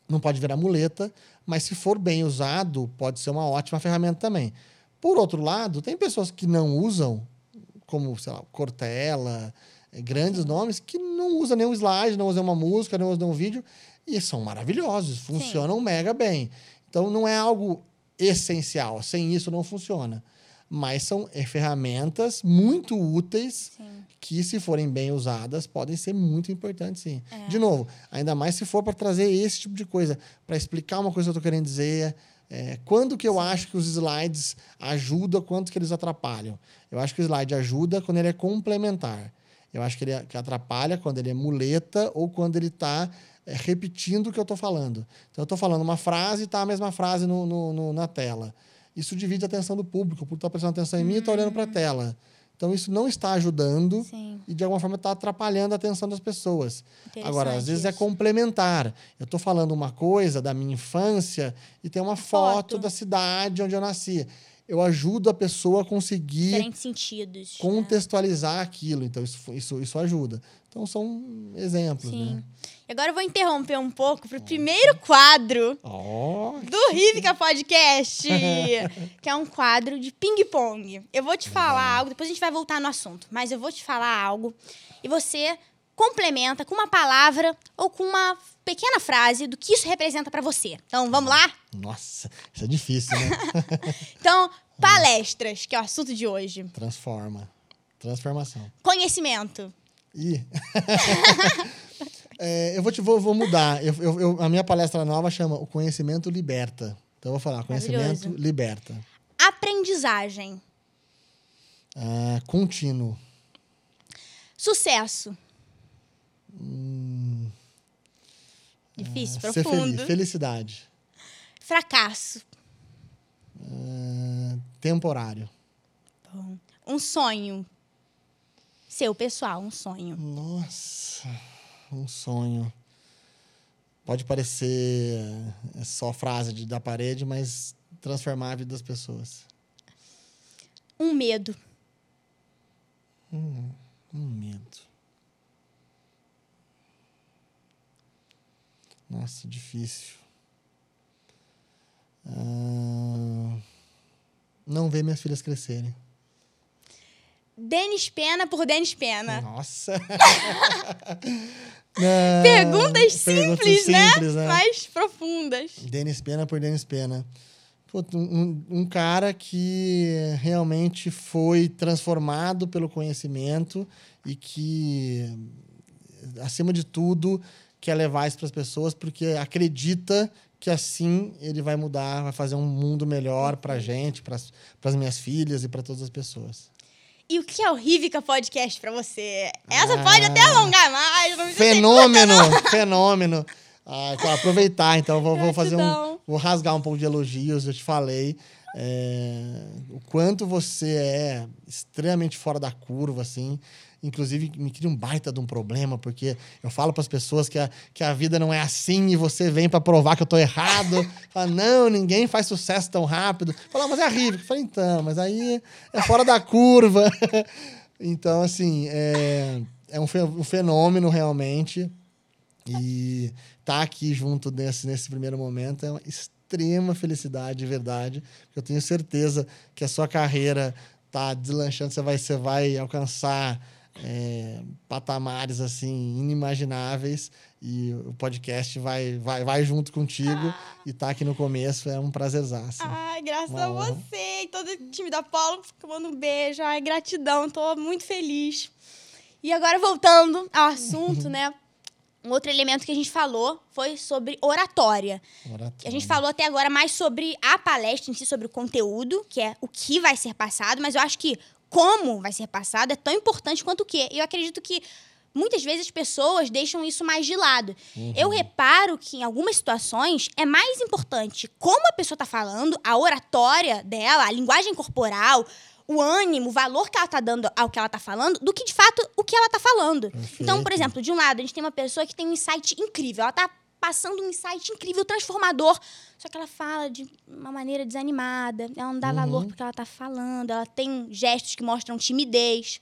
não pode virar muleta, mas se for bem usado, pode ser uma ótima ferramenta também. Por outro lado, tem pessoas que não usam, como, sei lá, Cortella, eh, grandes nomes, que não usam nenhum slide, não usam uma música, não usam um vídeo, e são maravilhosos, funcionam Sim. mega bem. Então, não é algo essencial. Sem isso não funciona. Mas são é, ferramentas muito úteis sim. que, se forem bem usadas, podem ser muito importantes, sim. É. De novo, ainda mais se for para trazer esse tipo de coisa, para explicar uma coisa que eu estou querendo dizer. É, quando que eu acho que os slides ajudam, quanto que eles atrapalham? Eu acho que o slide ajuda quando ele é complementar. Eu acho que ele que atrapalha quando ele é muleta ou quando ele está é, repetindo o que eu estou falando. Então, eu estou falando uma frase e está a mesma frase no, no, no, na tela. Isso divide a atenção do público. O público está prestando atenção em mim e está olhando para a hum. tela. Então, isso não está ajudando Sim. e, de alguma forma, está atrapalhando a atenção das pessoas. Agora, às vezes é complementar. Eu estou falando uma coisa da minha infância e tem uma foto, foto da cidade onde eu nasci eu ajudo a pessoa a conseguir sentidos né? contextualizar né? aquilo então isso, isso, isso ajuda então são exemplos Sim. né agora eu vou interromper um pouco para o primeiro quadro oh. do Rivica Podcast que é um quadro de ping pong eu vou te falar algo depois a gente vai voltar no assunto mas eu vou te falar algo e você complementa com uma palavra ou com uma pequena frase do que isso representa para você. Então, vamos lá? Nossa, isso é difícil, né? então, palestras, que é o assunto de hoje. Transforma. Transformação. Conhecimento. Ih. é, eu vou, te, vou, vou mudar. Eu, eu, eu, a minha palestra nova chama O Conhecimento Liberta. Então, eu vou falar, conhecimento liberta. Aprendizagem. Ah, contínuo. Sucesso. Hum, Difícil, Ah, profundo. feliz, felicidade. Fracasso. Ah, temporário. Bom. Um sonho. Seu, pessoal, um sonho. Nossa, um sonho. Pode parecer é só frase de, da parede, mas transformar a vida das pessoas. Um medo. Um medo. Nossa, difícil. Ah, não ver minhas filhas crescerem. Denis Pena por Denis Pena. Nossa! Não, Perguntas simples, né? simples, né? Mas profundas. Denis Pena por Denis Pena. Pô, um, um cara que realmente foi transformado pelo conhecimento e que, acima de tudo, quer levar isso para as pessoas porque acredita que assim ele vai mudar, vai fazer um mundo melhor para gente, para as minhas filhas e para todas as pessoas. E o que é o Rivica Podcast pra você? Essa Ah. pode até alongar mais. Não precisa ser Fenômeno, fenômeno. Ah, aproveitar, então vou, vou fazer um, vou rasgar um pouco de elogios. Eu te falei é, o quanto você é extremamente fora da curva, assim. Inclusive me cria um baita de um problema porque eu falo para as pessoas que a, que a vida não é assim e você vem para provar que eu tô errado. Fala, não, ninguém faz sucesso tão rápido. Fala, "Ah, mas é horrível. Eu falei, então, mas aí é fora da curva. então, assim, é, é um fe- fenômeno realmente. E estar aqui junto nesse, nesse primeiro momento é uma extrema felicidade, de verdade. Eu tenho certeza que a sua carreira tá deslanchando, você vai, você vai alcançar é, patamares assim inimagináveis e o podcast vai, vai, vai junto contigo e tá aqui no começo é um prazerzaço. Ai, graças Uma a honra. você e todo o time da Apolo. Manda um beijo. Ai, gratidão. Tô muito feliz. E agora, voltando ao assunto, né? Um outro elemento que a gente falou foi sobre oratória. Oratória. A gente falou até agora mais sobre a palestra em si, sobre o conteúdo, que é o que vai ser passado, mas eu acho que como vai ser passado é tão importante quanto o que. E eu acredito que muitas vezes as pessoas deixam isso mais de lado. Eu reparo que em algumas situações é mais importante como a pessoa está falando, a oratória dela, a linguagem corporal, o ânimo, o valor que ela está dando ao que ela está falando, do que de fato o que ela está falando. Então, por Perfeito. exemplo, de um lado, a gente tem uma pessoa que tem um insight incrível. Ela está passando um insight incrível, transformador. Só que ela fala de uma maneira desanimada. Ela não dá valor porque ela está falando. Ela tem gestos que mostram timidez.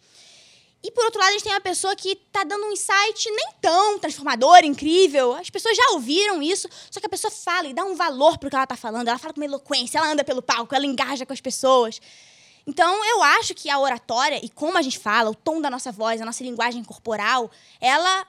E por outro lado, a gente tem uma pessoa que tá dando um insight nem tão transformador, incrível. As pessoas já ouviram isso, só que a pessoa fala e dá um valor pro que ela tá falando. Ela fala com uma eloquência, ela anda pelo palco, ela engaja com as pessoas. Então, eu acho que a oratória e como a gente fala, o tom da nossa voz, a nossa linguagem corporal, ela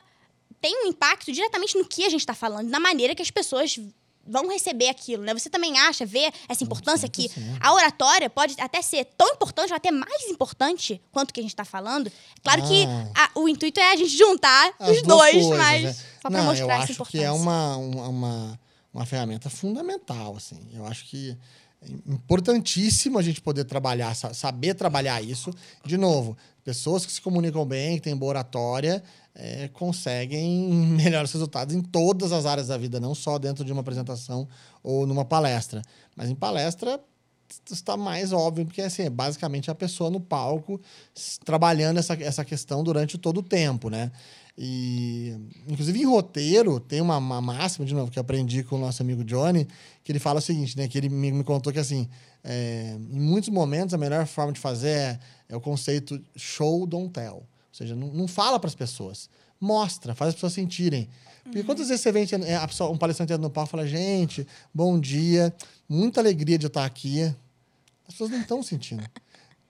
tem um impacto diretamente no que a gente está falando, na maneira que as pessoas vão receber aquilo, né? Você também acha, vê essa importância que 100%. a oratória pode até ser tão importante ou até mais importante quanto o que a gente está falando. Claro que Ah. a- o intuito é a gente juntar As os dois, coisas, mas né? só para mostrar eu acho que é uma, uma, uma, ferramenta fundamental, assim. Eu acho que é importantíssimo a gente poder trabalhar, sa- saber trabalhar isso. De novo, pessoas que se comunicam bem, que têm boa oratória, é, conseguem melhores resultados em todas as áreas da vida, não só dentro de uma apresentação ou numa palestra. Mas em palestra está mais óbvio, porque assim, é basicamente a pessoa no palco trabalhando essa, essa questão durante todo o tempo, né? E, inclusive, em roteiro, tem uma, uma máxima, de novo, que eu aprendi com o nosso amigo Johnny, que ele fala o seguinte, né? Que ele me, me contou que, assim, é, em muitos momentos, a melhor forma de fazer é, é o conceito show, don't tell. Ou seja, não, não fala para as pessoas. Mostra, faz as pessoas sentirem. Porque quantas vezes você vem, é, um palestrante entra no palco e fala, gente, bom dia, muita alegria de estar aqui. As pessoas não estão sentindo.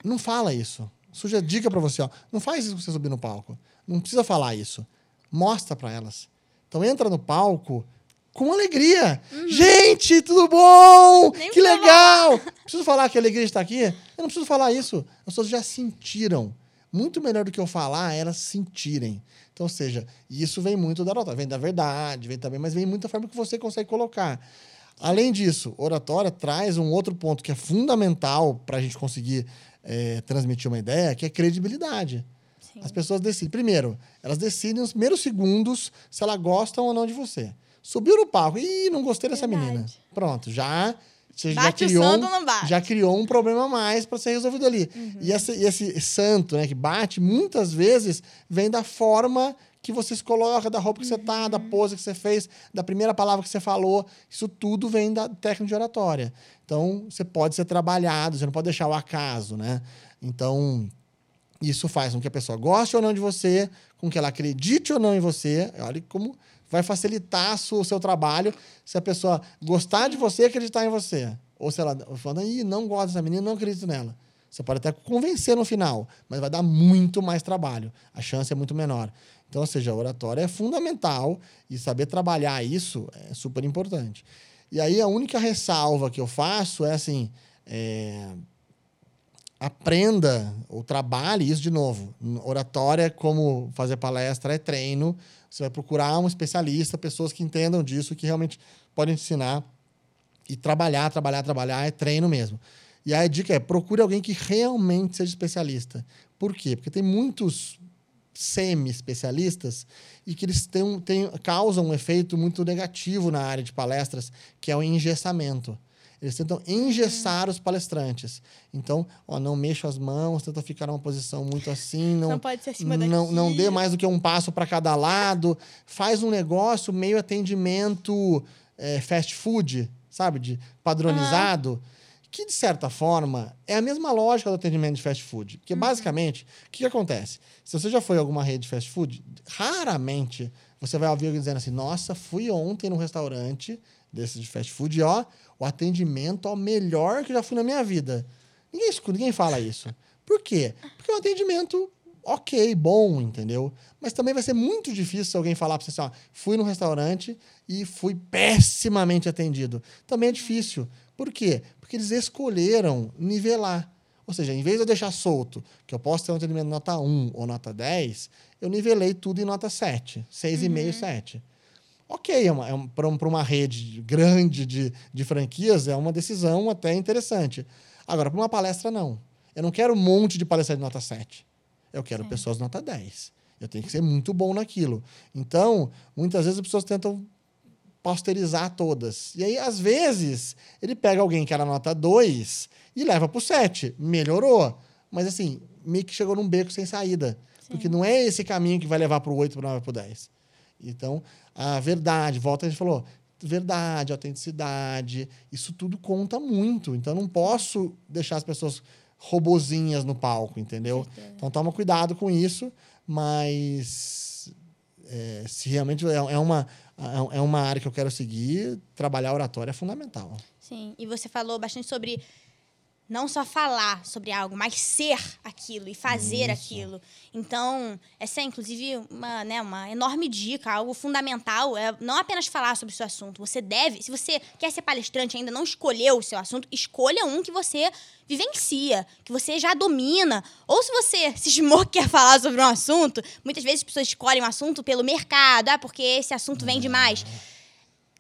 Não fala isso. Suja dica para você, ó. Não faz isso quando você subir no palco. Não precisa falar isso. Mostra para elas. Então entra no palco com alegria. Gente, tudo bom? Uhum. Nem que legal! Preciso falar que a alegria de estar aqui? Eu não preciso falar isso. As pessoas já sentiram. Muito melhor do que eu falar, é elas sentirem. Então, ou seja, isso vem muito da oratória. Vem da verdade, vem também, mas vem muito da forma que você consegue colocar. Além disso, oratória traz um outro ponto que é fundamental para a gente conseguir eh, transmitir uma ideia, que é credibilidade. Sim. As pessoas decidem. Primeiro, elas decidem nos primeiros segundos se elas gostam ou não de você. Subiu no palco. Ih, não gostei dessa Verdade. menina. Pronto, já. Você já Bate criou, santo um- ou não bate? já criou um problema a mais para ser resolvido ali. Uhum. E esse, e esse santo, né, que bate, muitas vezes vem da forma que você se coloca, da roupa que você tá, da Uhum. pose que você fez, da primeira palavra que você falou. Isso tudo vem da técnica de oratória. Então, você pode ser trabalhado, você não pode deixar o acaso, né? Então, isso faz com que a pessoa goste ou não de você, com que ela acredite ou não em você. Olha como vai facilitar o seu trabalho se a pessoa gostar de você e acreditar em você. Ou se ela falando, Ih, não gosto dessa menina, não acredito nela. Você pode até convencer no final, mas vai dar muito mais trabalho. A chance é muito menor. Então, ou seja, a oratória é fundamental e saber trabalhar isso é super importante. E aí, a única ressalva que eu faço é assim: é, aprenda ou trabalhe isso de novo. Oratória, como fazer palestra, é treino. Você vai procurar um especialista, pessoas que entendam disso, que realmente podem ensinar. E trabalhar, trabalhar, trabalhar é treino mesmo. E aí a dica é: procure alguém que realmente seja especialista. Por quê? Porque tem muitos semi-especialistas e que eles têm, têm, causam um efeito muito negativo na área de palestras, que é o engessamento. Eles tentam engessar os palestrantes. Então, ó, não mexa as mãos, tenta ficar numa posição muito assim, não, Não pode ser acima não, daqui. não dê mais do que um passo para cada lado. Faz um negócio meio atendimento é, fast food, sabe? De padronizado. Que, de certa forma, é a mesma lógica do atendimento de fast food. Porque, basicamente, o que, que acontece? Se você já foi em alguma rede de fast food, raramente você vai ouvir alguém dizendo assim: Nossa, fui ontem num restaurante desses de fast food e, ó, o atendimento é o melhor que eu já fui na minha vida. Ninguém escuta, ninguém fala isso. Por quê? Porque é um atendimento ok, bom, entendeu? Mas também vai ser muito difícil se alguém falar pra você assim, ó, fui no restaurante e fui pessimamente atendido. Também é difícil. Por quê? Porque eles escolheram nivelar. Ou seja, em vez de eu deixar solto, que eu posso ter um atendimento nota 1 ou nota 10, eu nivelei tudo em nota 7, 6,5, 7. Ok, é uma, é um, para uma rede grande de, de franquias, é uma decisão até interessante. Agora, para uma palestra, não. Eu não quero um monte de palestra de nota 7. Eu quero pessoas nota 10. Eu tenho que ser muito bom naquilo. Então, muitas vezes as pessoas tentam posterizar todas. E aí, às vezes, ele pega alguém que era nota 2 e leva para o 7. Melhorou. Mas, assim, meio que chegou num beco sem saída. Porque não é esse caminho que vai levar para o 8, para o 9, para o 10. Então, a verdade, volta a gente falou, verdade, autenticidade, isso tudo conta muito. Então, não posso deixar as pessoas robozinhas no palco, entendeu? certeza. Então, toma cuidado com isso, mas é, se realmente é, é uma, é uma área que eu quero seguir, trabalhar oratória é fundamental. Sim, e você falou bastante sobre não só falar sobre algo, mas ser aquilo e fazer Isso. aquilo. Então, essa é inclusive uma, né, uma enorme dica, algo fundamental, é não apenas falar sobre o seu assunto. Você deve, se você quer ser palestrante e ainda não escolheu o seu assunto, escolha um que você vivencia, que você já domina. Ou se você cismou que quer falar sobre um assunto, muitas vezes as pessoas escolhem um assunto pelo mercado, ah, porque esse assunto vende mais.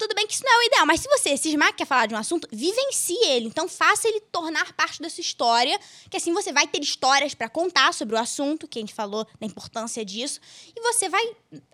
Tudo bem que isso não é o ideal, mas se você cismar que quer falar de um assunto, vivencie ele. Então, faça ele tornar parte da sua história, que assim você vai ter histórias para contar sobre o assunto, que a gente falou da importância disso, e você vai,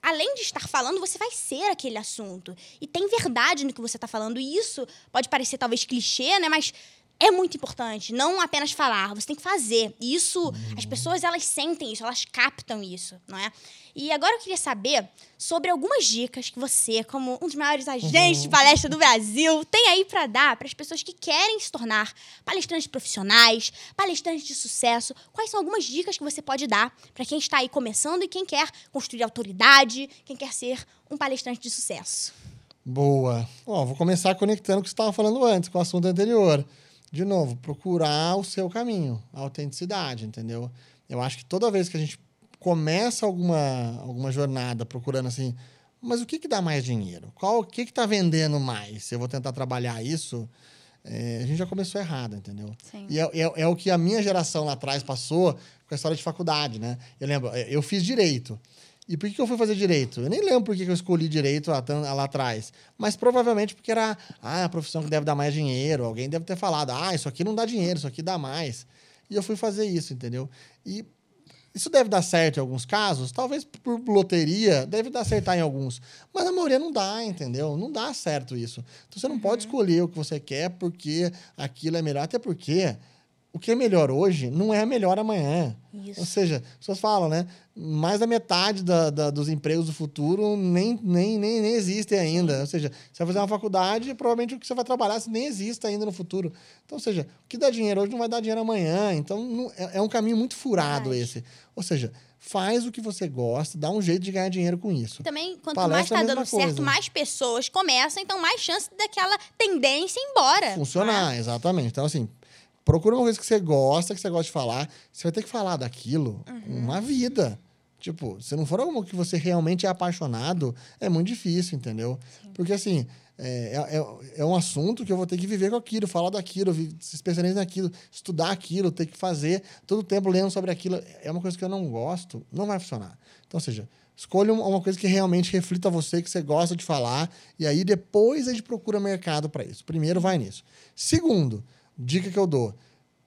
além de estar falando, você vai ser aquele assunto. E tem verdade no que você está falando, e isso pode parecer talvez clichê, né, mas é muito importante, não apenas falar, você tem que fazer. E isso, as pessoas elas sentem isso, elas captam isso, não é? E agora eu queria saber sobre algumas dicas que você, como um dos maiores agentes de palestra do Brasil, tem aí para dar para as pessoas que querem se tornar palestrantes profissionais, palestrantes de sucesso. Quais são algumas dicas que você pode dar para quem está aí começando e quem quer construir autoridade, quem quer ser um palestrante de sucesso? Boa. Ó, vou começar conectando o que você estava falando antes, com o assunto anterior. De novo, procurar o seu caminho, a autenticidade, entendeu? Eu acho que toda vez que a gente começa alguma, alguma jornada procurando assim, mas o que, que dá mais dinheiro? Qual, o que está vendendo mais? Se eu vou tentar trabalhar isso, é, a gente já começou errado, entendeu? Sim. E é, é, é o que a minha geração lá atrás passou com a história de faculdade, né? Eu lembro, é, eu fiz direito. E por que eu fui fazer direito? Eu nem lembro por que eu escolhi direito lá, atrás. Mas provavelmente porque era ah, a profissão que deve dar mais dinheiro. Alguém deve ter falado, ah, isso aqui não dá dinheiro, isso aqui dá mais. E eu fui fazer isso, entendeu? E Isso deve dar certo em alguns casos, talvez por loteria, deve dar certo em alguns. Mas na maioria não dá, entendeu? Não dá certo isso. Então você não pode escolher o que você quer porque aquilo é melhor, até porque o que é melhor hoje não é melhor amanhã. Isso. Ou seja, as pessoas falam, né? Mais da metade da, da- dos empregos do futuro nem, nem, nem, nem existem ainda. Ou seja, você vai fazer uma faculdade, provavelmente o que você vai trabalhar nem existe ainda no futuro. Então, ou seja, o que dá dinheiro hoje não vai dar dinheiro amanhã. Então, não- é, é um caminho muito furado esse. Ou seja, faz o que você gosta, dá um jeito de ganhar dinheiro com isso. Também, quanto Palestra mais tá mesma dando certo, coisa. mais pessoas começam, então mais chance daquela tendência ir embora. funcionar, exatamente. Então, assim, procura uma coisa que você gosta, que você gosta de falar. Você vai ter que falar daquilo Uhum. uma vida. Tipo, se não for algo que você realmente é apaixonado, é muito difícil, entendeu? Porque, assim, é, é, é um assunto que eu vou ter que viver com aquilo, falar daquilo, se especializar naquilo, estudar aquilo, ter que fazer todo o tempo lendo sobre aquilo. É uma coisa que eu não gosto, não vai funcionar. Então, ou seja, escolha uma uma coisa que realmente reflita você, que você gosta de falar, e aí depois a gente procura mercado para isso. Primeiro, vai nisso. Segundo, dica que eu dou: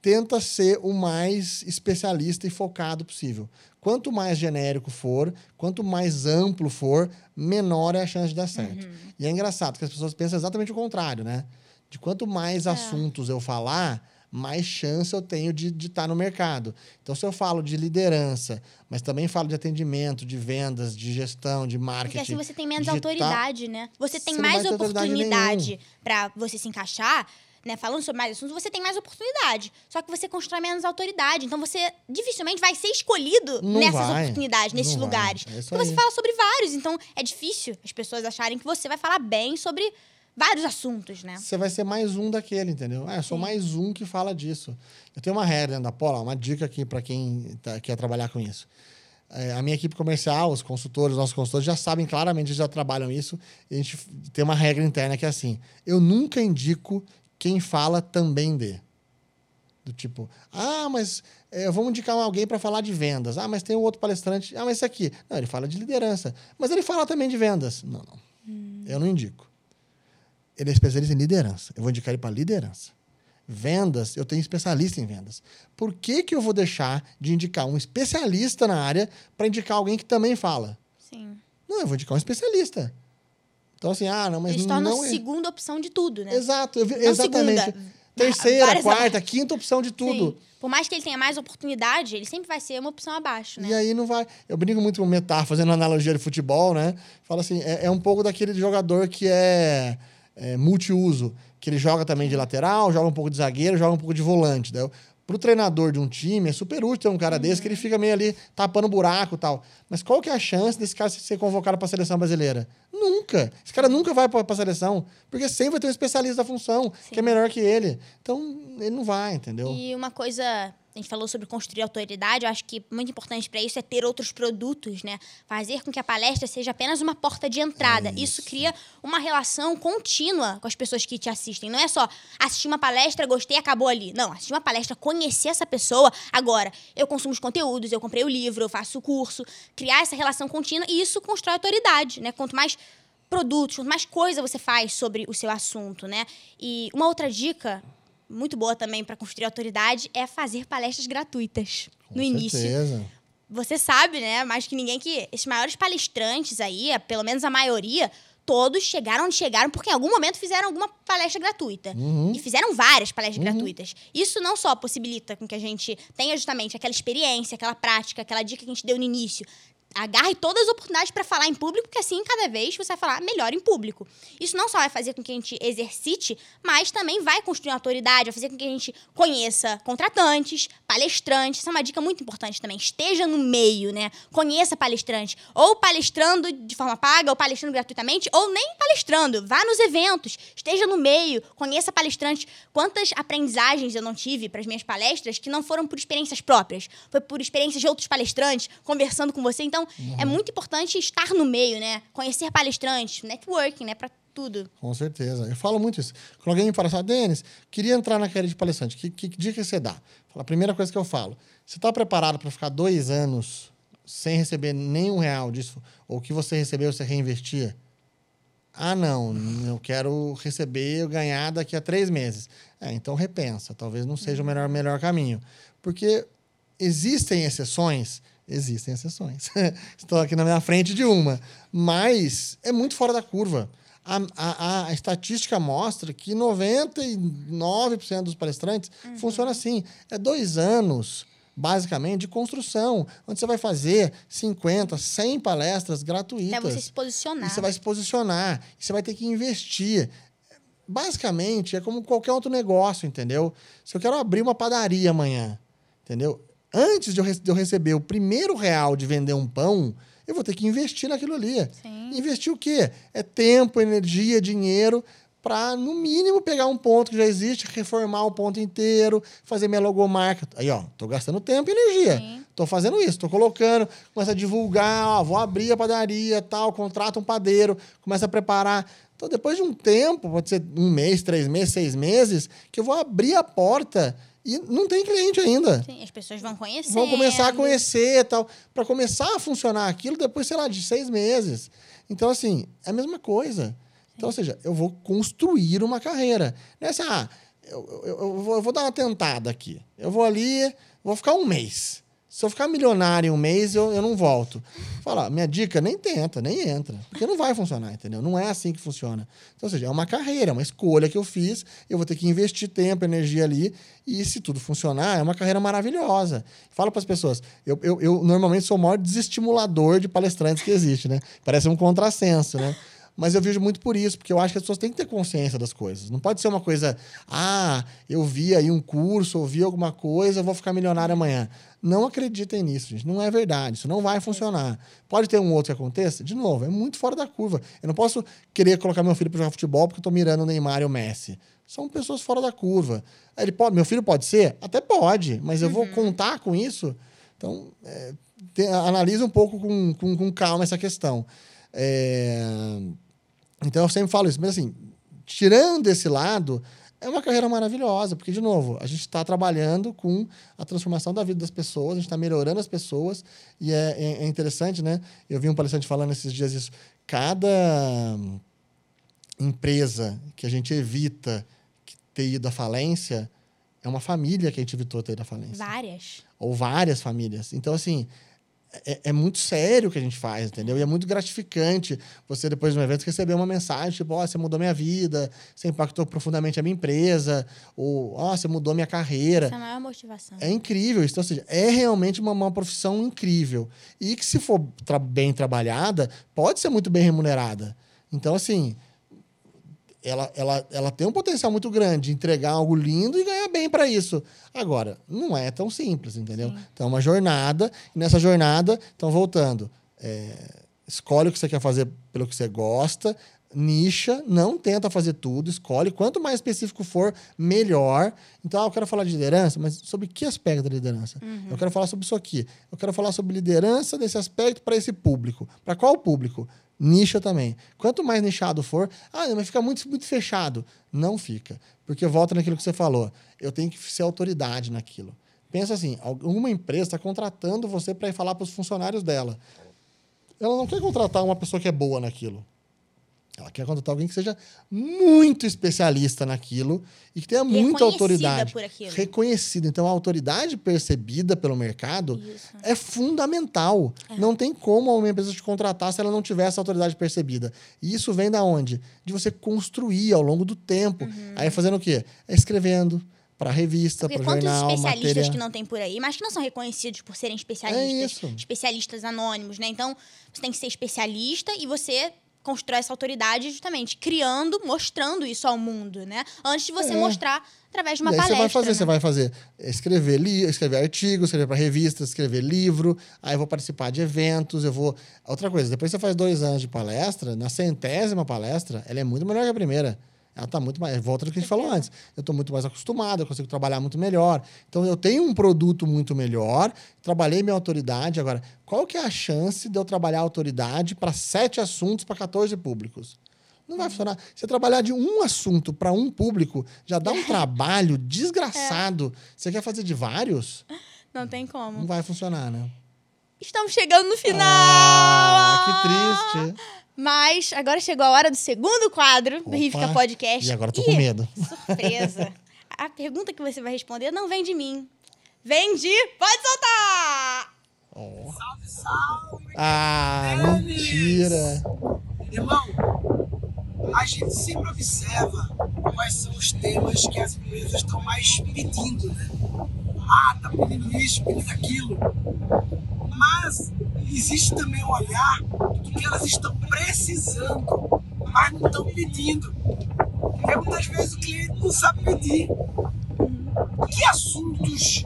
tenta ser o mais especialista e focado possível. Quanto mais genérico for, quanto mais amplo for, menor é a chance de dar certo. E é engraçado que as pessoas pensam exatamente o contrário, né? De quanto mais assuntos eu falar, mais chance eu tenho de estar no mercado. Então, se eu falo de liderança, mas também falo de atendimento, de vendas, de gestão, de marketing. Porque assim você tem menos digital- autoridade, né? Você tem Você mais oportunidade pra você se encaixar, né? Falando sobre mais assuntos, você tem mais oportunidade. Só que você constrói menos autoridade. Então você dificilmente vai ser escolhido Não nessas vai, oportunidades, nesses lugares. É isso Porque você aí. fala sobre vários. Então é difícil as pessoas acharem que você vai falar bem sobre vários assuntos, né? Você vai ser mais um daquele, entendeu? Ah, eu sou Sim. mais um que fala disso. Eu tenho uma regra dentro da Pola, uma dica aqui para quem tá- quer trabalhar com isso. É, a minha equipe comercial, os consultores, os nossos consultores já sabem claramente, já trabalham isso. E a gente tem uma regra interna que é assim: eu nunca indico quem fala também de. Do tipo, ah, mas é, vamos indicar alguém para falar de vendas. Ah, mas tem um outro palestrante. Ah, mas esse aqui. Não, ele fala de liderança. Mas ele fala também de vendas. Não, não. Eu não indico. Ele é especialista em liderança. Eu vou indicar ele para liderança. Vendas, eu tenho especialista em vendas. Por que, que eu vou deixar de indicar um especialista na área para indicar alguém que também fala? Sim. Não, eu vou indicar um especialista. Então, assim, ah, não, mas Eles tornam não é... segunda opção de tudo, né? Exato, eu exatamente. segunda, Terceira, várias- quarta, quinta opção de tudo. Sim. Por mais que ele tenha mais oportunidade, ele sempre vai ser uma opção abaixo, né? E aí não vai. Eu brinco muito com metáfora, fazendo analogia de futebol, né? Fala assim: é, é um pouco daquele jogador que é, é multiuso, que ele joga também de lateral, joga um pouco de zagueiro, joga um pouco de volante. Né? Pro treinador de um time, é super útil ter um cara desse que ele fica meio ali tapando buraco e tal. Mas qual que é a chance desse cara ser convocado para a seleção brasileira? Nunca. Esse cara nunca vai para a seleção, porque sempre vai ter um especialista da função que é melhor que ele. Então, ele não vai, entendeu? E uma coisa, a gente falou sobre construir autoridade, eu acho que muito importante para isso é ter outros produtos, né? Fazer com que a palestra seja apenas uma porta de entrada. É isso. cria uma relação contínua com as pessoas que te assistem. Não é só assistir uma palestra, gostei, acabou ali. Não, assistir uma palestra, conhecer essa pessoa. Agora, eu consumo os conteúdos, eu comprei o livro, eu faço o curso. Criar essa relação contínua e isso constrói autoridade, né? Quanto mais produtos, quanto mais coisa você faz sobre o seu assunto, né? E uma outra dica muito boa também para construir autoridade é fazer palestras gratuitas Com no início. certeza. Você sabe, né, mais que ninguém que esses maiores palestrantes aí, pelo menos a maioria, todos chegaram onde chegaram porque em algum momento fizeram alguma palestra gratuita. Uhum. E fizeram várias palestras gratuitas. Isso não só possibilita com que a gente tenha justamente aquela experiência, aquela prática, aquela dica que a gente deu no início. Agarre todas as oportunidades para falar em público, porque assim, cada vez você vai falar melhor em público. Isso não só vai fazer com que a gente exercite, mas também vai construir uma autoridade, vai fazer com que a gente conheça contratantes, palestrantes. Essa é uma dica muito importante também. Esteja no meio, né? Conheça palestrantes. Ou palestrando de forma paga, ou palestrando gratuitamente, ou nem palestrando. Vá nos eventos, esteja no meio, conheça palestrantes. Quantas aprendizagens eu não tive para as minhas palestras que não foram por experiências próprias, foi por experiências de outros palestrantes, conversando com você. Então, é muito importante estar no meio, né? Conhecer palestrantes, networking, né? Para tudo. Com certeza. Eu falo muito isso. Quando alguém me fala assim, Denis, queria entrar na carreira de palestrante, que, que, que dica você dá? A primeira coisa que eu falo, você está preparado para ficar dois anos sem receber nenhum real disso? Ou o que você recebeu, você reinvestia? Ah, não, eu quero receber, eu ganhar daqui a três meses. É, então repensa, talvez não seja o melhor, melhor caminho. Porque existem exceções, Existem exceções. Estou aqui na minha frente de uma. Mas é muito fora da curva. A, a, a estatística mostra que 99% dos palestrantes uhum. funciona assim. É dois anos, basicamente, de construção, onde você vai fazer 50, 100 palestras gratuitas. Até você se posicionar. Você vai se posicionar. Você vai ter que investir basicamente é como qualquer outro negócio, entendeu? Se eu quero abrir uma padaria amanhã, entendeu? Antes de eu, de eu receber o primeiro real de vender um pão, eu vou ter que investir naquilo ali. Sim. Investir o quê? É tempo, energia, dinheiro para, no mínimo, pegar um ponto que já existe, reformar o ponto inteiro, fazer minha logomarca. Aí, ó, tô gastando tempo e energia. Sim. Tô fazendo isso, tô colocando, começa a divulgar, ó, vou abrir a padaria, tal, contrata um padeiro, começa a preparar. Então, depois de um tempo, pode ser um mês, três meses, seis meses, que eu vou abrir a porta e não tem cliente ainda. Sim, as pessoas vão conhecer. Vão começar a conhecer tal. Para começar a funcionar aquilo depois, sei lá, de seis meses. Então, assim, é a mesma coisa. Sim. Então, ou seja, eu vou construir uma carreira. Não é assim, ah, eu, eu, eu, vou, eu vou dar uma tentada aqui. Eu vou ali, vou ficar um mês. Se eu ficar milionário em um mês, eu, eu não volto. Falar, minha dica, nem tenta, nem entra. Porque não vai funcionar, entendeu? Não é assim que funciona. Então, ou seja, é uma carreira, é uma escolha que eu fiz, eu vou ter que investir tempo, energia ali, e se tudo funcionar, é uma carreira maravilhosa. Falo para as pessoas, eu, eu, eu normalmente sou o maior desestimulador de palestrantes que existe, né? Parece um contrassenso, né? Mas eu vejo muito por isso, porque eu acho que as pessoas têm que ter consciência das coisas. Não pode ser uma coisa, ah, eu vi aí um curso, ouvi alguma coisa, vou ficar milionário amanhã. Não acreditem nisso, gente. Não é verdade. Isso não vai funcionar. Pode ter um outro que aconteça? De novo, é muito fora da curva. Eu não posso querer colocar meu filho para jogar futebol porque eu estou mirando o Neymar e o Messi. São pessoas fora da curva. Ele pode, meu filho pode ser? Até pode, mas eu vou uhum. contar com isso? Então, é, te, analise um pouco com, com, com calma essa questão. É... Então eu sempre falo isso, mas assim, tirando esse lado, é uma carreira maravilhosa, porque, de novo, a gente está trabalhando com a transformação da vida das pessoas, a gente está melhorando as pessoas, e é, é, é, interessante, né? Eu vi um palestrante falando esses dias isso. Cada empresa que a gente evita ter ido à falência é uma família que a gente evitou ter ido à falência. Várias. Ou várias famílias. Então, assim, é, é, muito sério o que a gente faz, entendeu? E é muito gratificante você, depois de um evento, receber uma mensagem, tipo, ó, oh, você mudou minha vida, você impactou profundamente a minha empresa, ou, ó, oh, você mudou minha carreira. Essa é a maior motivação. É incrível isso. Então, ou seja, é realmente uma, uma profissão incrível. E que, se for tra bem trabalhada, pode ser muito bem remunerada. Então, assim, ela, ela, ela tem um potencial muito grande de entregar algo lindo e ganhar bem para isso. Agora, não é tão simples, entendeu? Sim. Então, é uma jornada, e nessa jornada, então, voltando, é, escolhe o que você quer fazer pelo que você gosta, nicha, não tenta fazer tudo, escolhe. Quanto mais específico for, melhor. Então, ah, eu quero falar de liderança, mas sobre que aspecto da liderança? Uhum. Eu quero falar sobre isso aqui. Eu quero falar sobre liderança desse aspecto para esse público. Para qual público? Nicha também. Quanto mais nichado for, ah, mas fica muito, muito fechado. Não fica. Porque volta naquilo que você falou. Eu tenho que ser autoridade naquilo. Pensa assim: alguma empresa está contratando você para ir falar para os funcionários dela. Ela não quer contratar uma pessoa que é boa naquilo. Ela quer contratar alguém que seja muito especialista naquilo e que tenha muita autoridade. Por aquilo. Reconhecida. Então, a autoridade percebida pelo mercado Isso. é fundamental. É. Não tem como uma empresa te contratar se ela não tiver essa autoridade percebida. E isso vem da onde? De você construir ao longo do tempo. Uhum. Aí fazendo o quê? É escrevendo para revista, para jornal, quantos especialistas matéria... que não tem por aí, mas que não são reconhecidos por serem especialistas, é especialistas anônimos, né? Então, você tem que ser especialista e você constrói essa autoridade justamente criando, mostrando isso ao mundo, né? Antes de você é. mostrar através de uma palestra. Você vai fazer, né? você vai fazer escrever li, escrever artigos, escrever para revistas, escrever livro, aí eu vou participar de eventos, eu vou outra coisa. Depois você faz dois anos de palestra, na centésima palestra, ela é muito melhor que a primeira. Ela está muito mais. Volta do que a gente falou antes. Eu estou muito mais acostumado, eu consigo trabalhar muito melhor. Então, eu tenho um produto muito melhor, trabalhei minha autoridade. Agora, qual que é a chance de eu trabalhar a autoridade para sete assuntos para 14 públicos? Não vai funcionar. Você trabalhar de um assunto para um público já dá um trabalho desgraçado. É. Você quer fazer de vários? Não tem como. Não vai funcionar, né? Estamos chegando no final! Ah, que triste. Mas agora chegou a hora do segundo quadro Opa, do Rifica Podcast. E agora tô com medo. Surpresa. a pergunta que você vai responder não vem de mim. Vem de. Pode soltar! Oh. Salve, salve! Ah, Denis! mentira. Irmão, a gente sempre observa quais são os temas que as empresas estão mais pedindo, né? Ah, tá pedindo isso, pedindo aquilo. Mas existe também o olhar do que elas estão precisando, mas não estão pedindo. Porque muitas vezes o cliente não sabe pedir. Que assuntos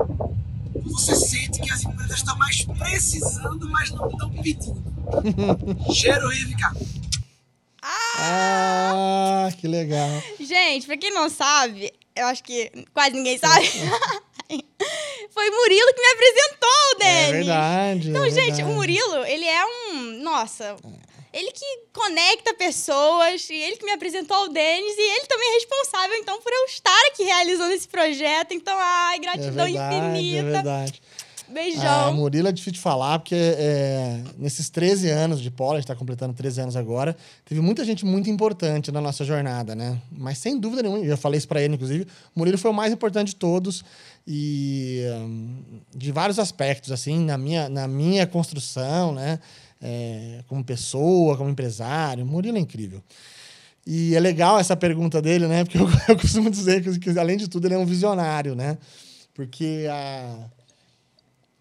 você sente que as empresas estão mais precisando, mas não estão pedindo? Cheiro, Rivica! Ah, que legal. Gente, pra quem não sabe, eu acho que quase ninguém sabe. Foi o Murilo que me apresentou o É Denis. verdade. Então, é gente, verdade. o Murilo, ele é um. Nossa. Ele que conecta pessoas, e ele que me apresentou ao Denis, e ele também é responsável, então, por eu estar aqui realizando esse projeto. Então, ai, É gratidão verdade, é infinita. verdade. Ah, Beijão. Murilo é difícil de falar, porque é, nesses 13 anos de polo, a gente está completando 13 anos agora, teve muita gente muito importante na nossa jornada, né? Mas sem dúvida nenhuma, eu já falei isso para ele, inclusive, o Murilo foi o mais importante de todos e hum, de vários aspectos, assim, na minha, na minha construção, né? É, como pessoa, como empresário, o Murilo é incrível. E é legal essa pergunta dele, né? Porque eu, eu costumo dizer que, que, além de tudo, ele é um visionário, né? Porque a.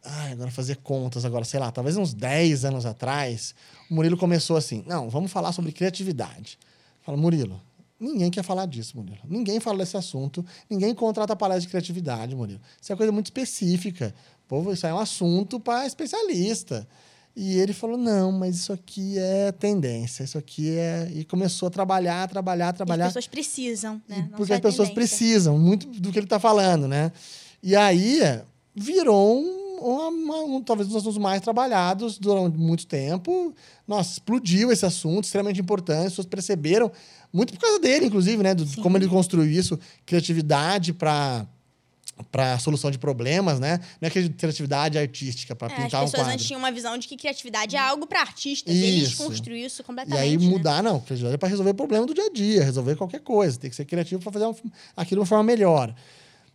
Ai, agora fazer contas agora, sei lá, talvez uns 10 anos atrás, o Murilo começou assim: não, vamos falar sobre criatividade. Fala, Murilo, ninguém quer falar disso, Murilo. Ninguém fala desse assunto, ninguém contrata palestra de criatividade, Murilo. Isso é coisa muito específica. Pô, isso aí é um assunto para especialista. E ele falou: não, mas isso aqui é tendência, isso aqui é. E começou a trabalhar, trabalhar, E trabalhar. As pessoas precisam, né? Não Porque as pessoas tendência. precisam muito do que ele está falando, né? E aí virou um, uma- um- talvez um dos assuntos mais trabalhados durante muito tempo. Nossa, explodiu esse assunto, extremamente importante. As pessoas perceberam, muito por causa dele, inclusive, né? Do, como ele construiu isso, criatividade para para solução de problemas, né? Não é que criatividade artística para É, as pintar um pessoas quadro. antes tinham uma visão de que criatividade é algo para artistas. E Isso. desconstruiu isso E completamente. aí né? mudar, não. Criatividade é para resolver problema do dia a dia, resolver qualquer coisa. Tem que ser criativo para fazer uma- aquilo de uma forma melhor.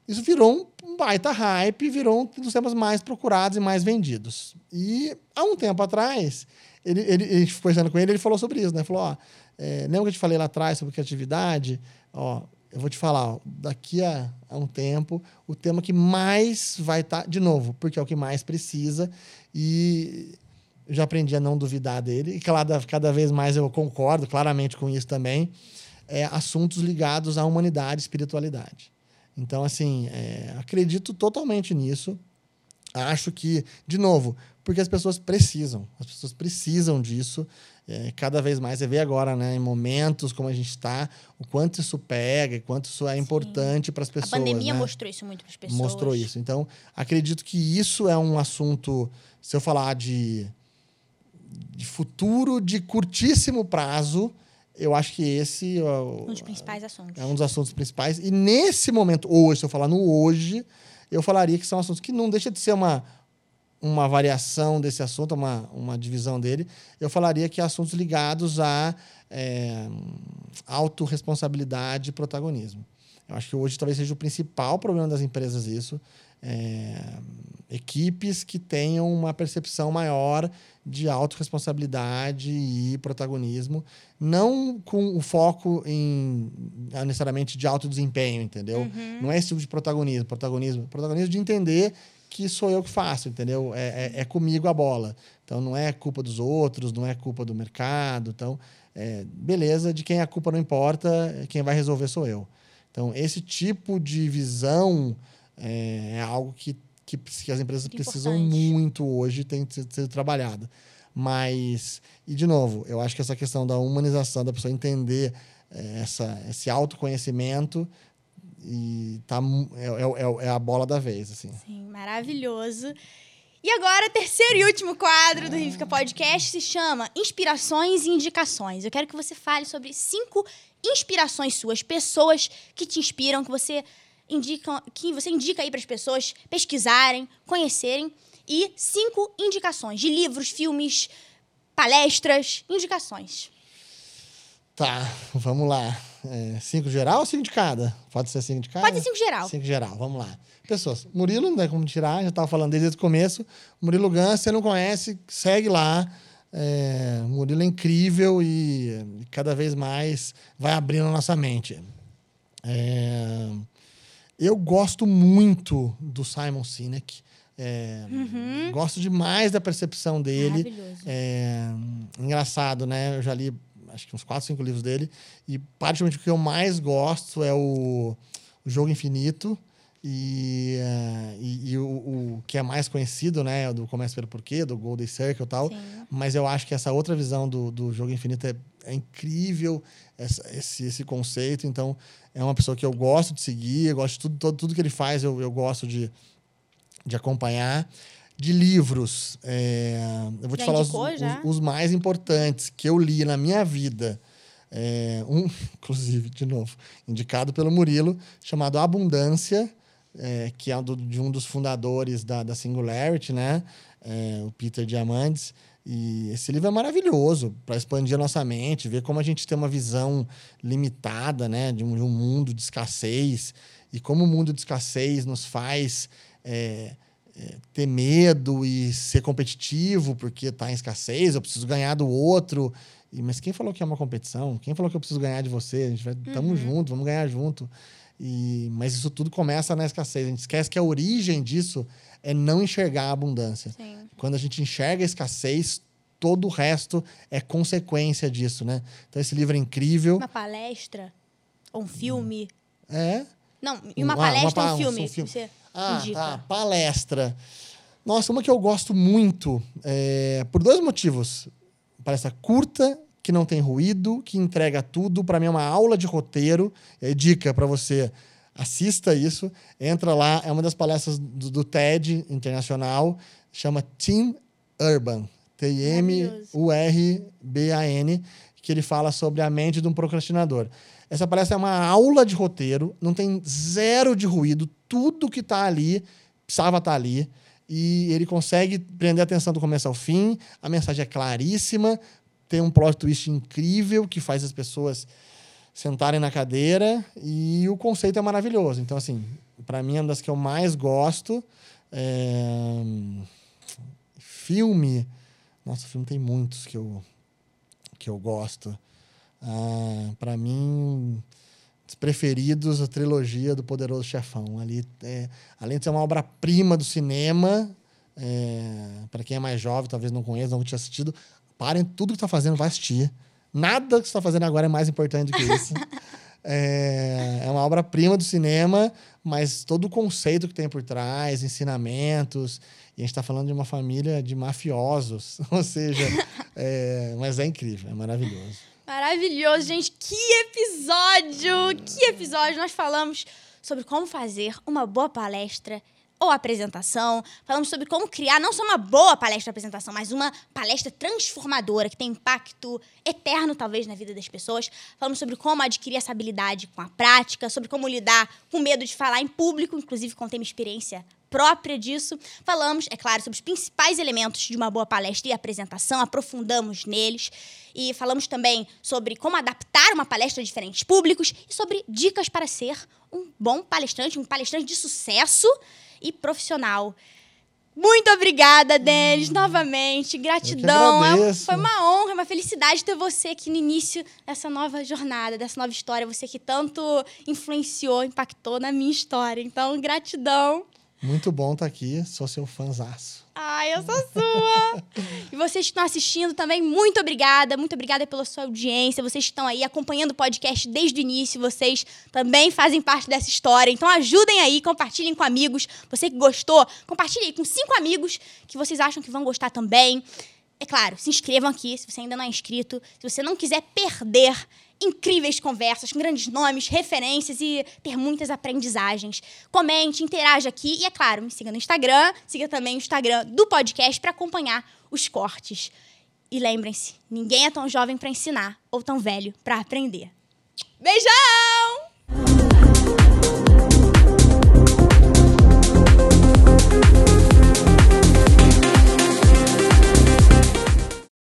Isso virou um, baita hype, virou um dos temas mais procurados e mais vendidos. E há um tempo atrás, ele, ele, foi conversando com ele, ele falou sobre isso, né? Falou, ó, é, lembra que eu te falei lá atrás sobre criatividade? Ó, eu vou te falar, ó, daqui a, a um tempo, o tema que mais vai estar, de novo, porque é o que mais precisa, e eu já aprendi a não duvidar dele, e cada, cada vez mais eu concordo claramente com isso também, é assuntos ligados à humanidade e espiritualidade. Então, assim, é, acredito totalmente nisso. Acho que, de novo, porque as pessoas precisam, as pessoas precisam disso. É, cada vez mais, você vê agora, né, em momentos como a gente está, o quanto isso pega, e quanto isso é importante para as A pessoas. pandemia né? mostrou isso muito para as pessoas. mostrou isso. Então, acredito que isso é um assunto, se eu falar de, de futuro de curtíssimo prazo, eu acho que esse é Um dos principais assuntos. é um dos assuntos principais. E nesse momento, hoje, se eu falar no hoje, eu falaria que são assuntos que não deixa de ser uma, uma variação desse assunto, uma, uma divisão dele. Eu falaria que assuntos ligados a é, autorresponsabilidade e protagonismo. Eu acho que hoje talvez seja o principal problema das empresas isso. É, equipes que tenham uma percepção maior de autorresponsabilidade e protagonismo, não com o foco em ah, necessariamente de alto desempenho, entendeu? Não é esse tipo de protagonismo. Protagonismo, protagonismo de entender que sou eu que faço, entendeu? É, é, é comigo a bola. Então não é culpa dos outros, não é culpa do mercado. Então, é, beleza, de quem a culpa não importa, quem vai resolver sou eu. Então, esse tipo de visão é, é algo que, que, que as empresas precisam importante. muito hoje, tem que ser, ser trabalhado. Mas, e de novo, eu acho que essa questão da humanização, da pessoa entender é, essa, esse autoconhecimento e tá, mu- é, é, é a bola da vez, assim. Sim, maravilhoso. E agora, terceiro e último quadro do Rivica Podcast se chama Inspirações e Indicações. Eu quero que você fale sobre cinco inspirações suas, pessoas que te inspiram, que você indica, que você indica aí para as pessoas pesquisarem, conhecerem e cinco indicações de livros, filmes, palestras, indicações. Tá, vamos lá. É, cinco geral ou cinco de cada? Pode ser cinco de cada? Pode ser cinco geral. Cinco geral, vamos lá. Pessoas, Murilo, não tem como tirar, já estava falando desde o começo. Murilo Gans, você não conhece, segue lá. É, Murilo é incrível e, e cada vez mais vai abrindo a nossa mente. É, eu gosto muito do Simon Sinek. É, Gosto demais da percepção dele. Maravilhoso. É, engraçado, né? Eu já li acho que uns 4, 5 livros dele. E praticamente o que eu mais gosto é o, o Jogo Infinito. E, eh, e, e o, o que é mais conhecido, né? é Do Começa pelo Porquê, do Golden Circle e tal. Sim. Mas eu acho que essa outra visão do, do Jogo Infinito é, é incrível, essa- esse, esse conceito. Então, é uma pessoa que eu gosto de seguir, eu gosto de tudo, todo, tudo que ele faz, eu, eu gosto de, de acompanhar. De livros, é, eu vou te Já falar os, os- os mais importantes que eu li na minha vida. É, um, inclusive, de novo, indicado pelo Murilo, chamado Abundância, é, que é do- de um dos fundadores da, da Singularity, né? É, o Peter Diamandis. E esse livro é maravilhoso para expandir a nossa mente, ver como a gente tem uma visão limitada, né? De um, de um mundo de escassez e como o mundo de escassez nos faz é, é, ter medo e ser competitivo porque está em escassez, eu preciso ganhar do outro. E, mas quem falou que é uma competição? Quem falou que eu preciso ganhar de você? A gente vai, tamo junto, vamos ganhar junto. E, mas isso tudo começa na escassez. A gente esquece que a origem disso é não enxergar a abundância. Sim. Quando a gente enxerga a escassez, todo o resto é consequência disso, né? Então esse livro é incrível. Uma palestra? Ou um filme? É. Não, e uma Ah, palestra pa- ou um filme? um filme. Você Ah, indica. tá. Palestra. Nossa, uma que eu gosto muito, é, por dois motivos. Palestra curta, que não tem ruído, que entrega tudo. Para mim é uma aula de roteiro. É dica para você. Assista isso. Entra lá. É uma das palestras do, do TED Internacional. Chama Team Urban. T-I-M-U-R-B-A-N. Que ele fala sobre a mente de um procrastinador. Essa palestra é uma aula de roteiro, não tem zero de ruído, tudo que está ali precisava estar ali. E ele consegue prender a atenção do começo ao fim, a mensagem é claríssima, tem um plot twist incrível que faz as pessoas sentarem na cadeira e o conceito é maravilhoso. Então, assim, para mim é uma das que eu mais gosto. É, Filme. Nossa, filme tem muitos que eu, que eu gosto. Ah, para mim, os preferidos, a trilogia do Poderoso Chefão. Ali, é, além de ser uma obra-prima do cinema, para quem é mais jovem, talvez não conheça, não tinha assistido, parem tudo que está fazendo, vai assistir. Nada que você está fazendo agora é mais importante do que isso. É, é uma obra-prima do cinema, mas todo o conceito que tem por trás, ensinamentos. E a gente está falando de uma família de mafiosos, ou seja, é, mas é incrível, é maravilhoso. Maravilhoso, gente. Que episódio! Que episódio! Nós falamos sobre como fazer uma boa palestra ou apresentação. Falamos sobre como criar não só uma boa palestra apresentação, mas uma palestra transformadora que tem impacto eterno, talvez, na vida das pessoas. Falamos sobre como adquirir essa habilidade com a prática, sobre como lidar com medo de falar em público, inclusive contei minha experiência própria disso. Falamos, é claro, sobre os principais elementos de uma boa palestra e apresentação, aprofundamos neles. E falamos também sobre como adaptar uma palestra a diferentes públicos e sobre dicas para ser um bom palestrante, um palestrante de sucesso e profissional. Muito obrigada, Denis, novamente. Gratidão. É foi uma honra, uma felicidade ter você aqui no início dessa nova jornada, dessa nova história. Você que tanto influenciou, impactou na minha história. Então, gratidão. Muito bom estar aqui, sou seu fãzaço. Ai, eu sou sua! e vocês que estão assistindo também, muito obrigada. Muito obrigada pela sua audiência. Vocês que estão aí acompanhando o podcast desde o início. Vocês também fazem parte dessa história. Então ajudem aí, compartilhem com amigos. Você que gostou, compartilhe aí com cinco amigos que vocês acham que vão gostar também. É claro, se inscrevam aqui se você ainda não é inscrito. Se você não quiser perder incríveis conversas com grandes nomes, referências e ter muitas aprendizagens. Comente, interaja aqui e, é claro, me siga no Instagram, siga também o Instagram do podcast para acompanhar os cortes. E lembrem-se, ninguém é tão jovem para ensinar ou tão velho para aprender. Beijão!